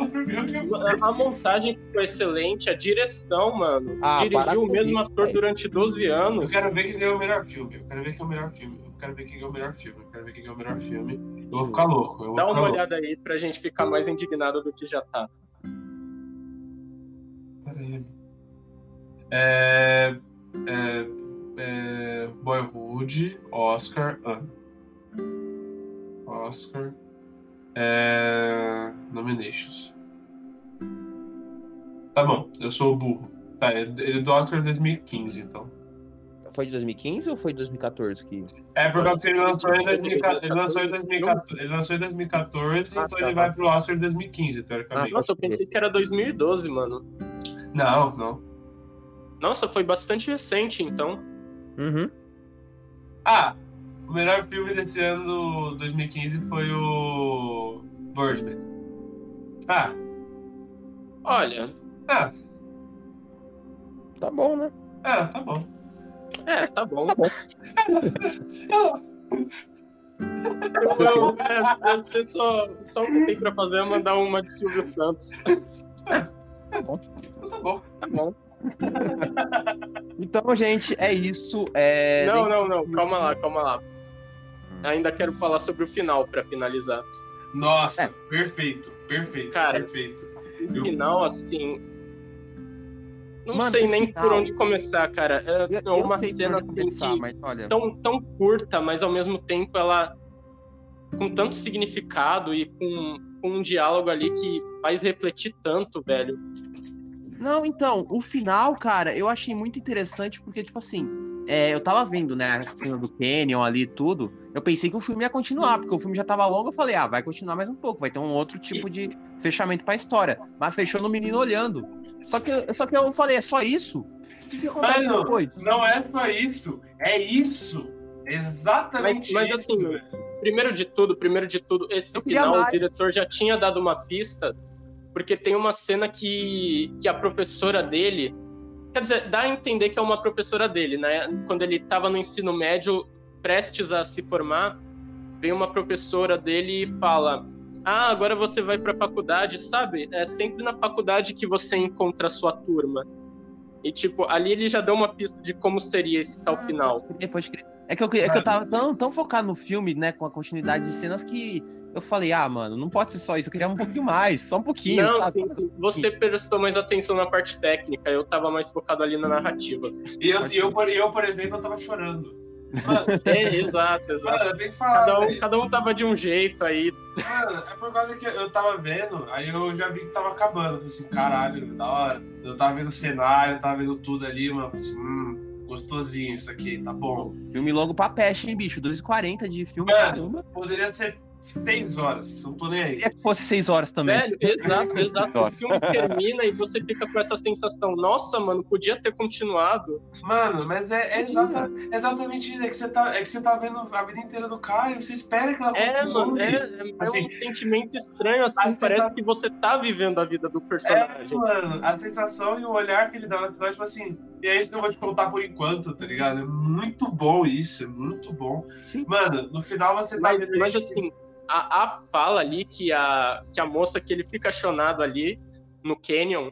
A montagem foi excelente, a direção, mano. Ah, Dirigiu o mesmo ator durante 12 anos. Eu quero ver quem ganhou o melhor filme. Eu quero ver quem é o melhor filme. Eu quero ver quem ganhou o melhor filme. Eu quero ver quem ganhou o melhor filme. Eu vou ficar louco. Vou Dá ficar uma louco. olhada aí pra gente ficar mais indignado do que já tá. Peraí. É. É é, Boyhood, Oscar, Ana. Oscar. É... Nominations. Tá bom, eu sou o burro. Tá, ele é do Oscar 2015, então. Foi de 2015 ou foi de 2014 que. É, por causa que ele lançou em 2014. Ele lançou em 2014, ele lançou em 2014 ah, então tá, ele vai pro Oscar 2015, teoricamente. Ah, nossa, eu pensei que era 2012, mano. Não, não. Nossa, foi bastante recente, então. Uhum. Ah, o melhor filme desse ano, 2015, foi o Birdman. Ah. Olha. Ah. Tá bom, né? É, tá bom. É, tá bom. Tá bom. eu, é, você só, só o que tem pra fazer é mandar uma de Silvio Santos. Tá bom. Tá bom. Tá bom. Então, gente, é isso. É... Não, não, não. Calma lá, calma lá. Ainda quero falar sobre o final para finalizar. Nossa, é. perfeito, perfeito. Cara, perfeito. o final, assim. Não Mano, sei nem final... por onde começar, cara. É eu, uma cena assim, começar, mas, olha... tão, tão curta, mas ao mesmo tempo ela com tanto significado e com, com um diálogo ali que faz refletir tanto, velho. Não, então, o final, cara, eu achei muito interessante porque, tipo assim, é, eu tava vendo, né, a cena do Canyon ali e tudo. Eu pensei que o filme ia continuar, porque o filme já tava longo. Eu falei, ah, vai continuar mais um pouco, vai ter um outro tipo de fechamento pra história. Mas fechou no menino olhando. Só que, só que eu falei, é só isso? O que, que acontece Mano, depois? Não é só isso, é isso. Exatamente mas, mas isso. Mas assim, primeiro de tudo, primeiro de tudo, esse final, mais. o diretor já tinha dado uma pista porque tem uma cena que, que a professora dele. Quer dizer, dá a entender que é uma professora dele, né? Quando ele estava no ensino médio, prestes a se formar, vem uma professora dele e fala: Ah, agora você vai para a faculdade, sabe? É sempre na faculdade que você encontra a sua turma. E, tipo, ali ele já deu uma pista de como seria esse tal final. Depois é que eu, é que eu tava tão, tão focado no filme, né, com a continuidade de cenas que eu falei, ah, mano, não pode ser só isso, eu queria um pouquinho mais, só um pouquinho, não, sabe? Sim, sim. Você prestou mais atenção na parte técnica, eu tava mais focado ali na narrativa. E eu, eu, por, eu por exemplo, eu tava chorando. Mano, é, exato, exato. Mano, eu tenho que falar. Cada um, cada um tava de um jeito aí. Mano, é por causa que eu tava vendo, aí eu já vi que tava acabando. Falei assim, caralho, da hora. Eu tava vendo o cenário, tava vendo tudo ali, mano. Assim, hum, gostosinho isso aqui, tá bom. Filme longo pra peste, hein, bicho? 2h40 de filme, mano, caramba. Poderia ser seis horas, não tô nem aí. Queria que fosse seis horas também. Velho, exato, exato. o filme termina e você fica com essa sensação, nossa, mano, podia ter continuado. Mano, mas é, é exata, exatamente isso, é que, você tá, é que você tá vendo a vida inteira do cara e você espera que ela É, mano, é, é, assim, um sentimento estranho, assim, parece tá... que você tá vivendo a vida do personagem. É, mano, a sensação e o olhar que ele dá no final, tipo assim, e é isso que eu vou te contar por enquanto, tá ligado? É muito bom isso, é muito bom. Sim. Mano, no final você tá mas, vendo... Mas assim, a, a fala ali que a, que a moça que ele fica chonado ali no Canyon,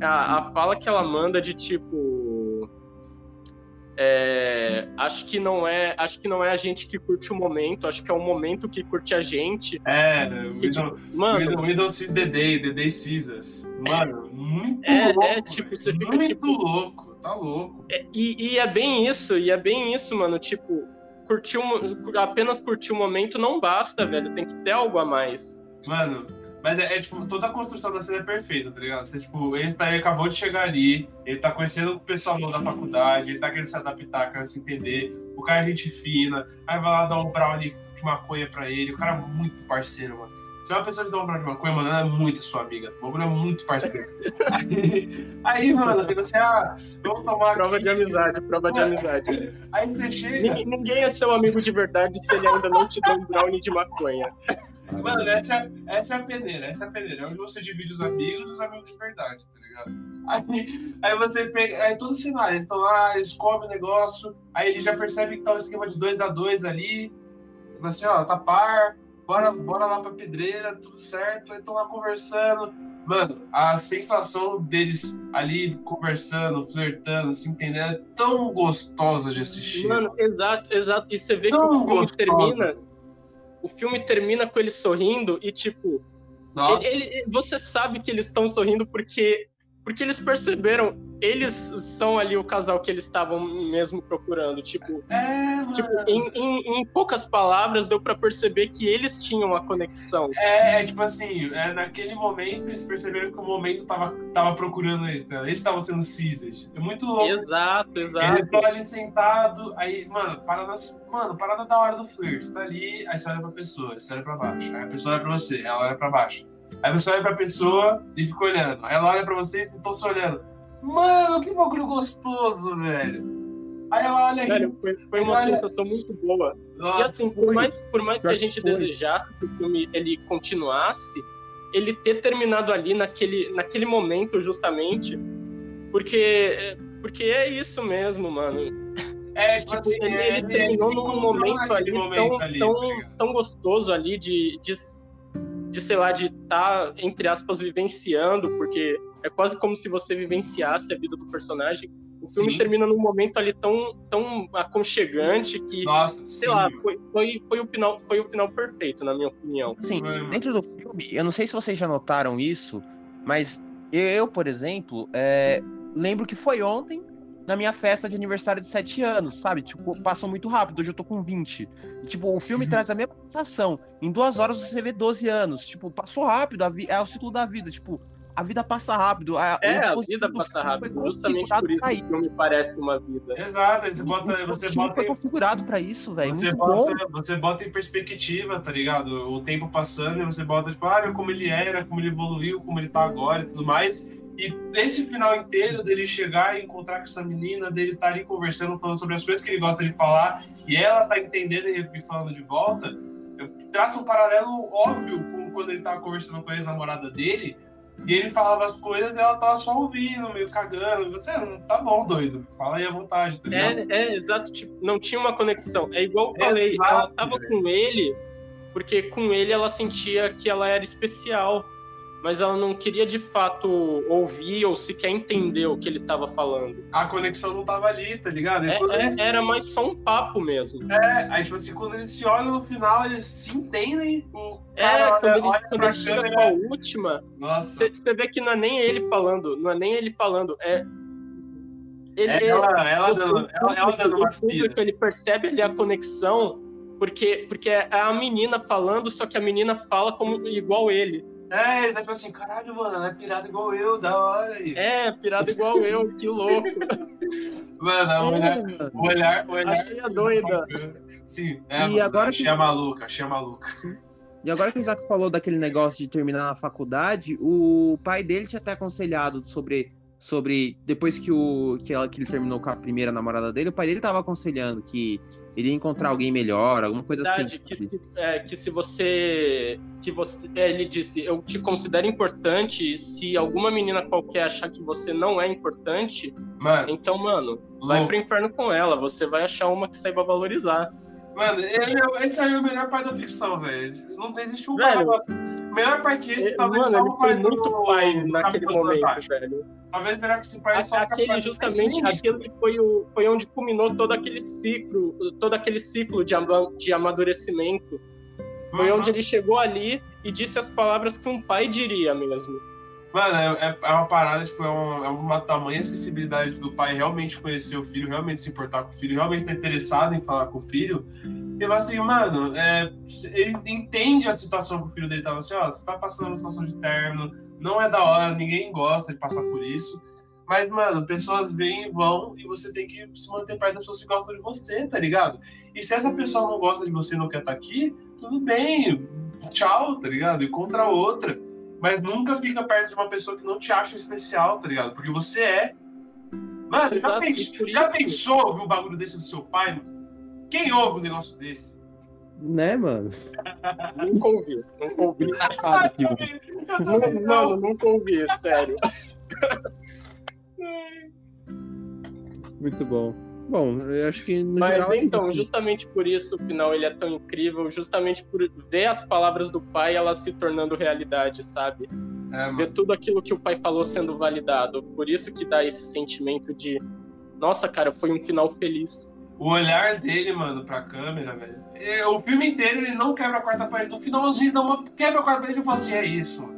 a, a fala que ela manda de tipo. É, acho que não é acho que não é a gente que curte o momento acho que é o momento que curte a gente. É que, tipo, mano don't see the day the day sees mano muito é, louco é tipo você fica muito tipo, louco tá louco. é, e, e é bem isso e é bem isso mano tipo curtir um, apenas curtir o momento não basta, velho. Tem que ter algo a mais. Mano, mas é, é, tipo, toda a construção da cena é perfeita, tá ligado? Você, tipo, ele, tá, ele acabou de chegar ali, ele tá conhecendo o pessoal da faculdade, ele tá querendo se adaptar, querendo se entender. O cara é gente fina, aí vai lá dar um brownie de maconha pra ele. O cara é muito parceiro, mano. Se uma pessoa de dá um brownie de maconha, mano, ela é muito sua amiga. O bagulho é muito parceiro. aí, aí, mano, você, ah, vamos tomar. Prova aqui. de amizade, prova de amizade. Aí você chega. Ninguém, ninguém é seu amigo de verdade se ele ainda não te dá um brownie de maconha. Mano, essa é, essa é a peneira, essa é a peneira. É onde você divide os amigos e os amigos de verdade, tá ligado? Aí, aí você pega. Aí todo cenário, eles estão lá, eles comem o negócio, aí ele já percebe que tá um esquema de 2 a 2 ali. Você, ó, tá par bora, bora lá pra pedreira, tudo certo, aí estão lá conversando. Mano, a sensação deles ali conversando, flertando, se entendendo, é tão gostosa de assistir. Mano, exato, exato. E você vê tão que o filme gostosa. termina. O filme termina com eles sorrindo e, tipo. Ele, ele, você sabe que eles estão sorrindo porque, porque eles perceberam eles são ali o casal que eles estavam mesmo procurando. Tipo, é, tipo em, em, em, poucas palavras, deu para perceber que eles tinham uma conexão. É, é tipo assim, é, naquele momento eles perceberam que o momento tava, tava procurando eles, tá? eles estavam sendo cisas. É muito louco. Exato, exato. Eles estão ali sentados, aí, mano, parada, mano, parada da hora do flirt. Você tá ali, aí você olha pra pessoa, você olha pra baixo. Aí a pessoa olha pra você, ela olha pra baixo. Aí você olha pra pessoa e fica olhando. Aí ela olha pra você e tô se olhando. Mano, que bagulho gostoso, velho. Aí ela olha aí. Velho, foi, foi uma olha... sensação muito boa. Nossa, e assim, por mais, por mais que a gente foi. desejasse que o filme ele continuasse, ele ter terminado ali naquele, naquele momento, justamente, porque, porque é isso mesmo, mano. É, tipo, tipo assim, ele, é, ele terminou num momento ali, momento tão, ali, tão, tá tão gostoso ali de, de de, sei lá, de estar, tá, entre aspas, vivenciando, porque é quase como se você vivenciasse a vida do personagem. O filme sim. termina num momento ali tão, tão aconchegante que, Nossa, sei sim. lá, foi, foi, foi, o final, foi o final perfeito, na minha opinião. Sim, dentro do filme, eu não sei se vocês já notaram isso, mas eu, por exemplo, é, lembro que foi ontem na minha festa de aniversário de 7 anos, sabe? Tipo, passou muito rápido, hoje eu tô com 20. E, tipo, o filme uhum. traz a mesma sensação. Em duas horas você vê 12 anos. Tipo, passou rápido, é o ciclo da vida. Tipo, a vida passa rápido. A, é, a vida passa rápido. Justamente por isso que o filme parece uma vida. Exato, você bota. Você bota foi configurado pra isso, velho. Você, bota, você bota em perspectiva, tá ligado? O tempo passando e você bota, tipo, ah, como ele era, como ele evoluiu, como ele tá agora e tudo mais. E esse final inteiro dele chegar e encontrar com essa menina, dele estar tá ali conversando, falando sobre as coisas que ele gosta de falar, e ela tá entendendo e me falando de volta, eu traço um paralelo óbvio com quando ele tava conversando com a ex-namorada dele, e ele falava as coisas e ela tava só ouvindo, meio cagando. Você não tá bom, doido. Fala aí à vontade, tá é, é, exato. Tipo, não tinha uma conexão. É igual eu falei, exato, ela tava com ele, porque com ele ela sentia que ela era especial mas ela não queria de fato ouvir ou sequer entender o que ele estava falando. A conexão não tava ali, tá ligado? É, é, eles... Era mais só um papo mesmo. É, aí tipo assim, quando eles se olham no final, eles se entendem. O é, quando ele, quando ele chega com a última, você vê que não é nem ele falando, não é nem ele falando, é ele, é ela, ela, dando, ela, ela dando público, Ele percebe ali a conexão, porque, porque é a menina falando, só que a menina fala como igual ele. É, ele tá tipo assim, caralho, mano, ela é pirada igual eu, da hora aí. É, pirada igual eu, que louco. Mano, é, o olhar, o olhar, o olhar. Achei a doida. Sim, é, e agora achei que... a maluca, achei a maluca. E agora que o Isaac falou daquele negócio de terminar na faculdade, o pai dele tinha até aconselhado sobre sobre depois que o que, ela, que ele terminou com a primeira namorada dele, o pai dele tava aconselhando que iria encontrar alguém melhor, alguma coisa Verdade, assim. Que se, é, que se você. Que você. É, ele disse, eu te considero importante e se alguma menina qualquer achar que você não é importante, mano, então, mano, louco. vai pro inferno com ela. Você vai achar uma que saiba valorizar. Mano, ele, é esse aí é o melhor pai da ficção, velho. Não existe um velho, pai. Melhor que esse, talvez mano, só o pai muito do, pai naquele momento, velho. Talvez melhor que esse pai só aquele, justamente aquele que foi, o, foi onde culminou todo aquele ciclo, todo aquele ciclo de, de amadurecimento. Foi uhum. onde ele chegou ali e disse as palavras que um pai diria mesmo. Mano, é, é uma parada, tipo, é uma, é uma tamanha sensibilidade do pai realmente conhecer o filho, realmente se importar com o filho, realmente estar interessado em falar com o filho. Eu assim, mano, é, ele entende a situação que o filho dele tava assim, ó, você tá passando uma situação de término, não é da hora, ninguém gosta de passar por isso. Mas, mano, pessoas vêm e vão e você tem que se manter perto das pessoas que gostam de você, tá ligado? E se essa pessoa não gosta de você e não quer estar tá aqui, tudo bem, tchau, tá ligado? Encontra outra. Mas nunca fica perto de uma pessoa que não te acha especial, tá ligado? Porque você é. Mano, já, pensou, já pensou ouvir um bagulho desse do seu pai, mano? Quem ouve um negócio desse? Né, mano? nunca ouvi. Nunca ouvi. não, não, nunca ouvi, sério. Muito bom. Bom, eu acho que no Mas geral... É então, justamente por isso o final ele é tão incrível, justamente por ver as palavras do pai elas se tornando realidade, sabe? É, ver tudo aquilo que o pai falou sendo validado. Por isso que dá esse sentimento de, nossa, cara, foi um final feliz. O olhar dele, mano, pra câmera, velho. É, o filme inteiro ele não quebra a quarta parede. No finalzinho, dá uma quebra a quarta parede e fala assim: é isso, mano.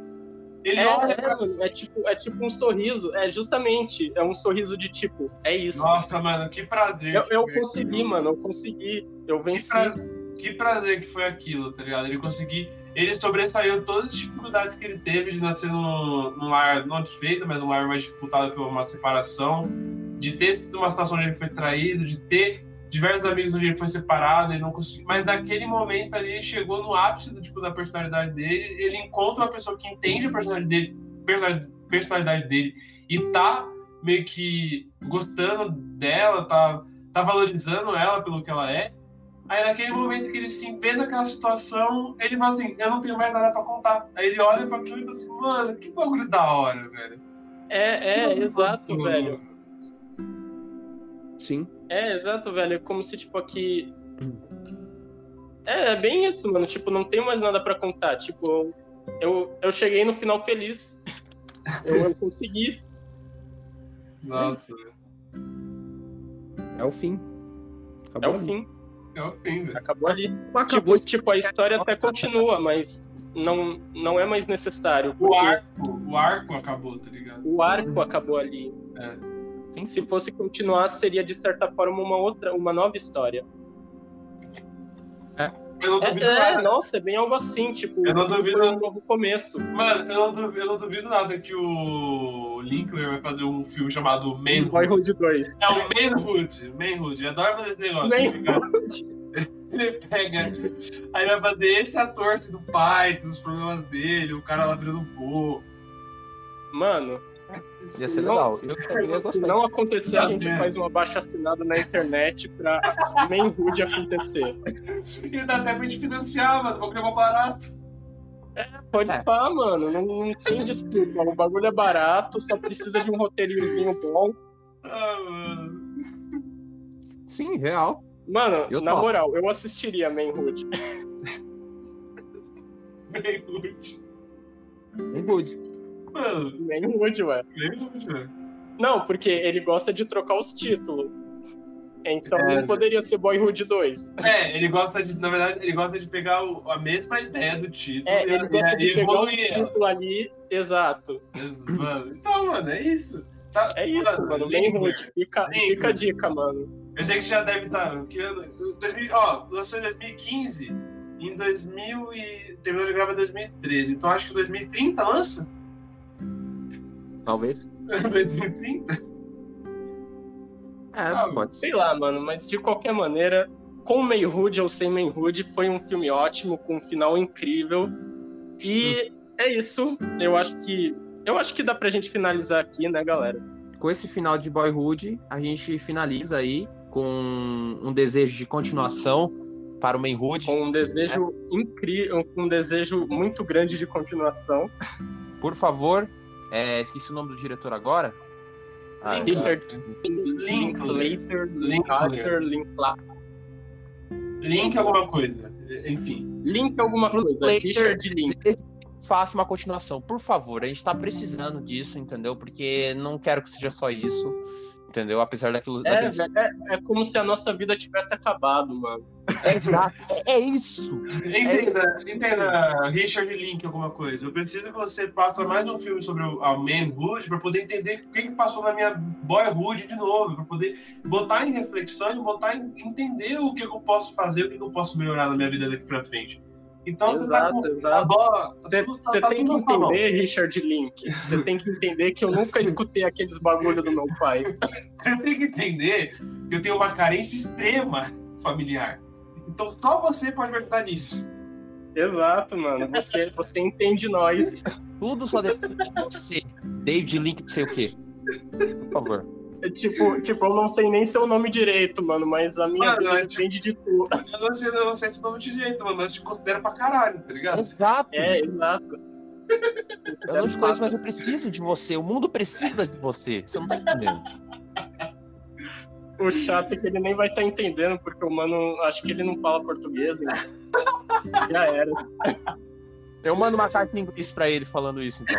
Ele é, olha pra... é, é, tipo, é tipo um sorriso, é justamente, é um sorriso de tipo, é isso. Nossa, mano, que prazer. Eu, eu consegui, aquilo. mano, eu consegui, eu venci. Que prazer, que prazer que foi aquilo, tá ligado? Ele conseguiu, ele sobressaiu todas as dificuldades que ele teve de nascer num, num lar não desfeito, mas num lar mais dificultado por uma separação, de ter uma situação onde ele foi traído, de ter diversos amigos onde ele foi separado e não conseguiu. Mas naquele momento ali, ele chegou no ápice do, tipo, da personalidade dele. Ele encontra uma pessoa que entende a personalidade dele, personalidade dele e tá meio que gostando dela, tá, tá valorizando ela pelo que ela é. Aí naquele momento que ele se vê naquela situação, ele fala assim, eu não tenho mais nada pra contar. Aí ele olha pra aquilo e fala assim, mano, que bagulho da hora, velho. É, é, exato, velho. Sim. É, exato, velho. É como se, tipo, aqui. É, é bem isso, mano. Tipo, não tenho mais nada para contar. Tipo, eu, eu cheguei no final feliz. eu, eu consegui. Nossa, É o fim. Acabou é o fim. É o fim, velho. Acabou ali. Acabou, tipo, tipo, a história até continua, mas não, não é mais necessário. O arco, o arco acabou, tá ligado? O arco acabou ali. É. Sim, se fosse continuar, seria de certa forma uma outra, uma nova história. É. Eu não duvido é, é, nada. nossa, é bem algo assim, tipo, eu não duvido um novo começo. Mano, eu não, duvido, eu não duvido nada que o Linkler vai fazer um filme chamado Manhood. Boyhood 2. É o Manhood, Manhood. Eu adoro fazer esse negócio. Manhood. Ele pega, aí vai fazer esse ator do pai, dos problemas dele, o cara lá virando vô. Mano, Ia ser não, legal. Eu, se não acontecer, a gente faz uma baixa assinada na internet pra Manhood acontecer. E dá até pra gente financiar, mano. Vou criar barato. É, pode é. pá, mano. Não, não tem desculpa. O bagulho é barato, só precisa de um roteirinhozinho bom. Ah, mano. Sim, real. Mano, eu na moral, eu assistiria Manhood. Manhood. Manhood. Mano, nem Wood, ué. Não, porque ele gosta de trocar os títulos. Então é, não poderia ser Boyhood 2. É, ele gosta de, na verdade, ele gosta de pegar o, a mesma ideia do título. É, ele gosta de pegar o título ali, exato. Mano, então, mano, é isso. Tá, é isso, mano. mano Manhood. Fica, fica a dica, mano. Eu sei que você já deve estar. Tá, que ano, 2000, ó, lançou em 2015. Em 2000 e. Terminou de gravar em 2013. Então acho que 2030 lança? Talvez. 2030? É, ah, pode ser. Sei lá, mano, mas de qualquer maneira, com Mayhood ou sem Mayhood, foi um filme ótimo, com um final incrível. E hum. é isso. Eu acho que. Eu acho que dá pra gente finalizar aqui, né, galera? Com esse final de Boyhood, a gente finaliza aí com um desejo de continuação para o Mayhood. Com um desejo é. incrível, um desejo muito grande de continuação. Por favor, é, esqueci o nome do diretor agora. Ah, Richard Linklater, Linklater, Linklater. Link alguma coisa. Enfim. Link alguma coisa. Richard Link. Faça uma continuação, por favor. A gente tá precisando disso, entendeu? Porque não quero que seja só isso. Entendeu? Apesar daquilo. É, daqueles... é, é, como se a nossa vida tivesse acabado, mano. É, exato. É, é isso. Entenda, é entenda, Richard Link, alguma coisa. Eu preciso que você passe mais um filme sobre a Manhood para poder entender o que, que passou na minha Boyhood de novo, para poder botar em reflexão e botar em entender o que eu posso fazer, o que eu posso melhorar na minha vida daqui para frente. Então exato, você tá com exato. a bola. Você, você tá tem que entender, Richard Link. Você tem que entender que eu nunca escutei aqueles bagulho do meu pai. Você tem que entender que eu tenho uma carência extrema familiar. Então só você pode me ajudar nisso. Exato, mano. Você, você entende nós. Tudo só depende de você. David Link, não sei o quê. Por favor. Tipo, tipo, eu não sei nem seu nome direito, mano, mas a minha mano, vida depende de tu. Eu não, sei, eu não sei seu nome direito, mano, mas eu te considero pra caralho, tá ligado? Exato. É, exato. Eu não te conheço, mas eu preciso de você. O mundo precisa de você. Você não tá entendendo. O chato é que ele nem vai estar tá entendendo, porque o mano, acho que ele não fala português, né? Já era. Eu mando uma carta em inglês pra ele falando isso, então.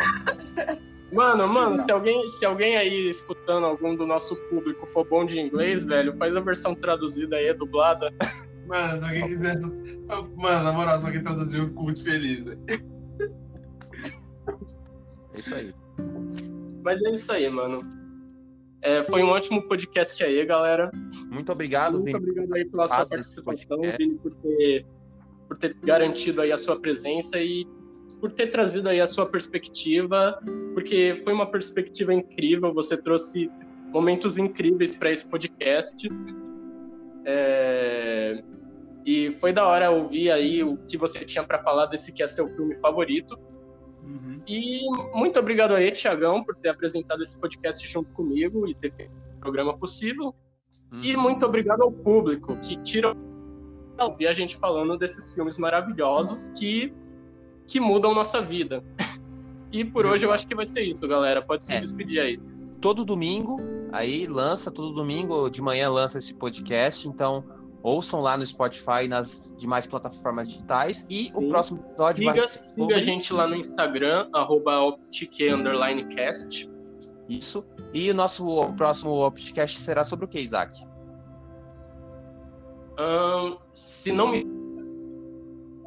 Mano, mano, se alguém, se alguém aí escutando algum do nosso público for bom de inglês, velho, faz a versão traduzida aí, dublada. Mano, se alguém quiser. Mano, na moral, se alguém traduzir, eu fico muito feliz. É isso aí. Mas é isso aí, mano. É, foi um ótimo podcast aí, galera. Muito obrigado, Muito Vini. obrigado aí pela sua participação, Vini, por ter, por ter garantido aí a sua presença e por ter trazido aí a sua perspectiva, porque foi uma perspectiva incrível, você trouxe momentos incríveis para esse podcast. É... E foi da hora ouvir aí o que você tinha para falar desse que é seu filme favorito. Uhum. E muito obrigado aí, Tiagão, por ter apresentado esse podcast junto comigo e ter feito o programa possível. Uhum. E muito obrigado ao público que tira ouvir a gente falando desses filmes maravilhosos que, que mudam nossa vida. E por hoje eu acho que vai ser isso, galera. Pode se é. despedir aí. Todo domingo, aí lança, todo domingo de manhã lança esse podcast, então ouçam lá no Spotify e nas demais plataformas digitais. E Sim. o próximo episódio siga, vai ser. Siga a gente lá no Instagram, optic_cast. Isso. E o nosso o próximo Opticast será sobre o que, Isaac? Um, se não me.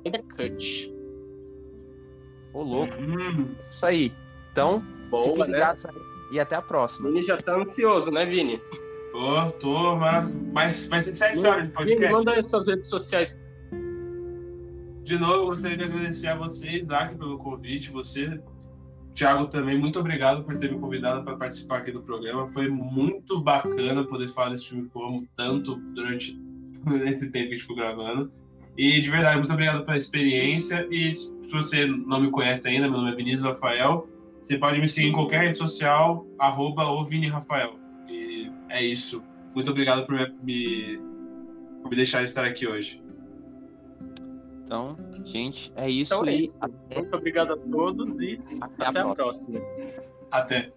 Ainda cut. Ô, louco. Hum. Isso aí. Então, Boa, fiquem né? ligados né? e até a próxima. Vini já tá ansioso, né, Vini? Tô, tô, mas vai ser sete horas de podcast. Vini, manda aí suas redes sociais. De novo, gostaria de agradecer a você, Isaac, pelo convite. Você, Thiago, também, muito obrigado por ter me convidado para participar aqui do programa. Foi muito bacana poder falar desse filme como tanto durante esse tempo que a gente ficou gravando. E de verdade, muito obrigado pela experiência. E se você não me conhece ainda, meu nome é Vinícius Rafael. Você pode me seguir em qualquer rede social, arroba Rafael. E é isso. Muito obrigado por me, por me deixar estar aqui hoje. Então, gente, é isso. Então é isso. Muito obrigado a todos e até, até a próxima. Até.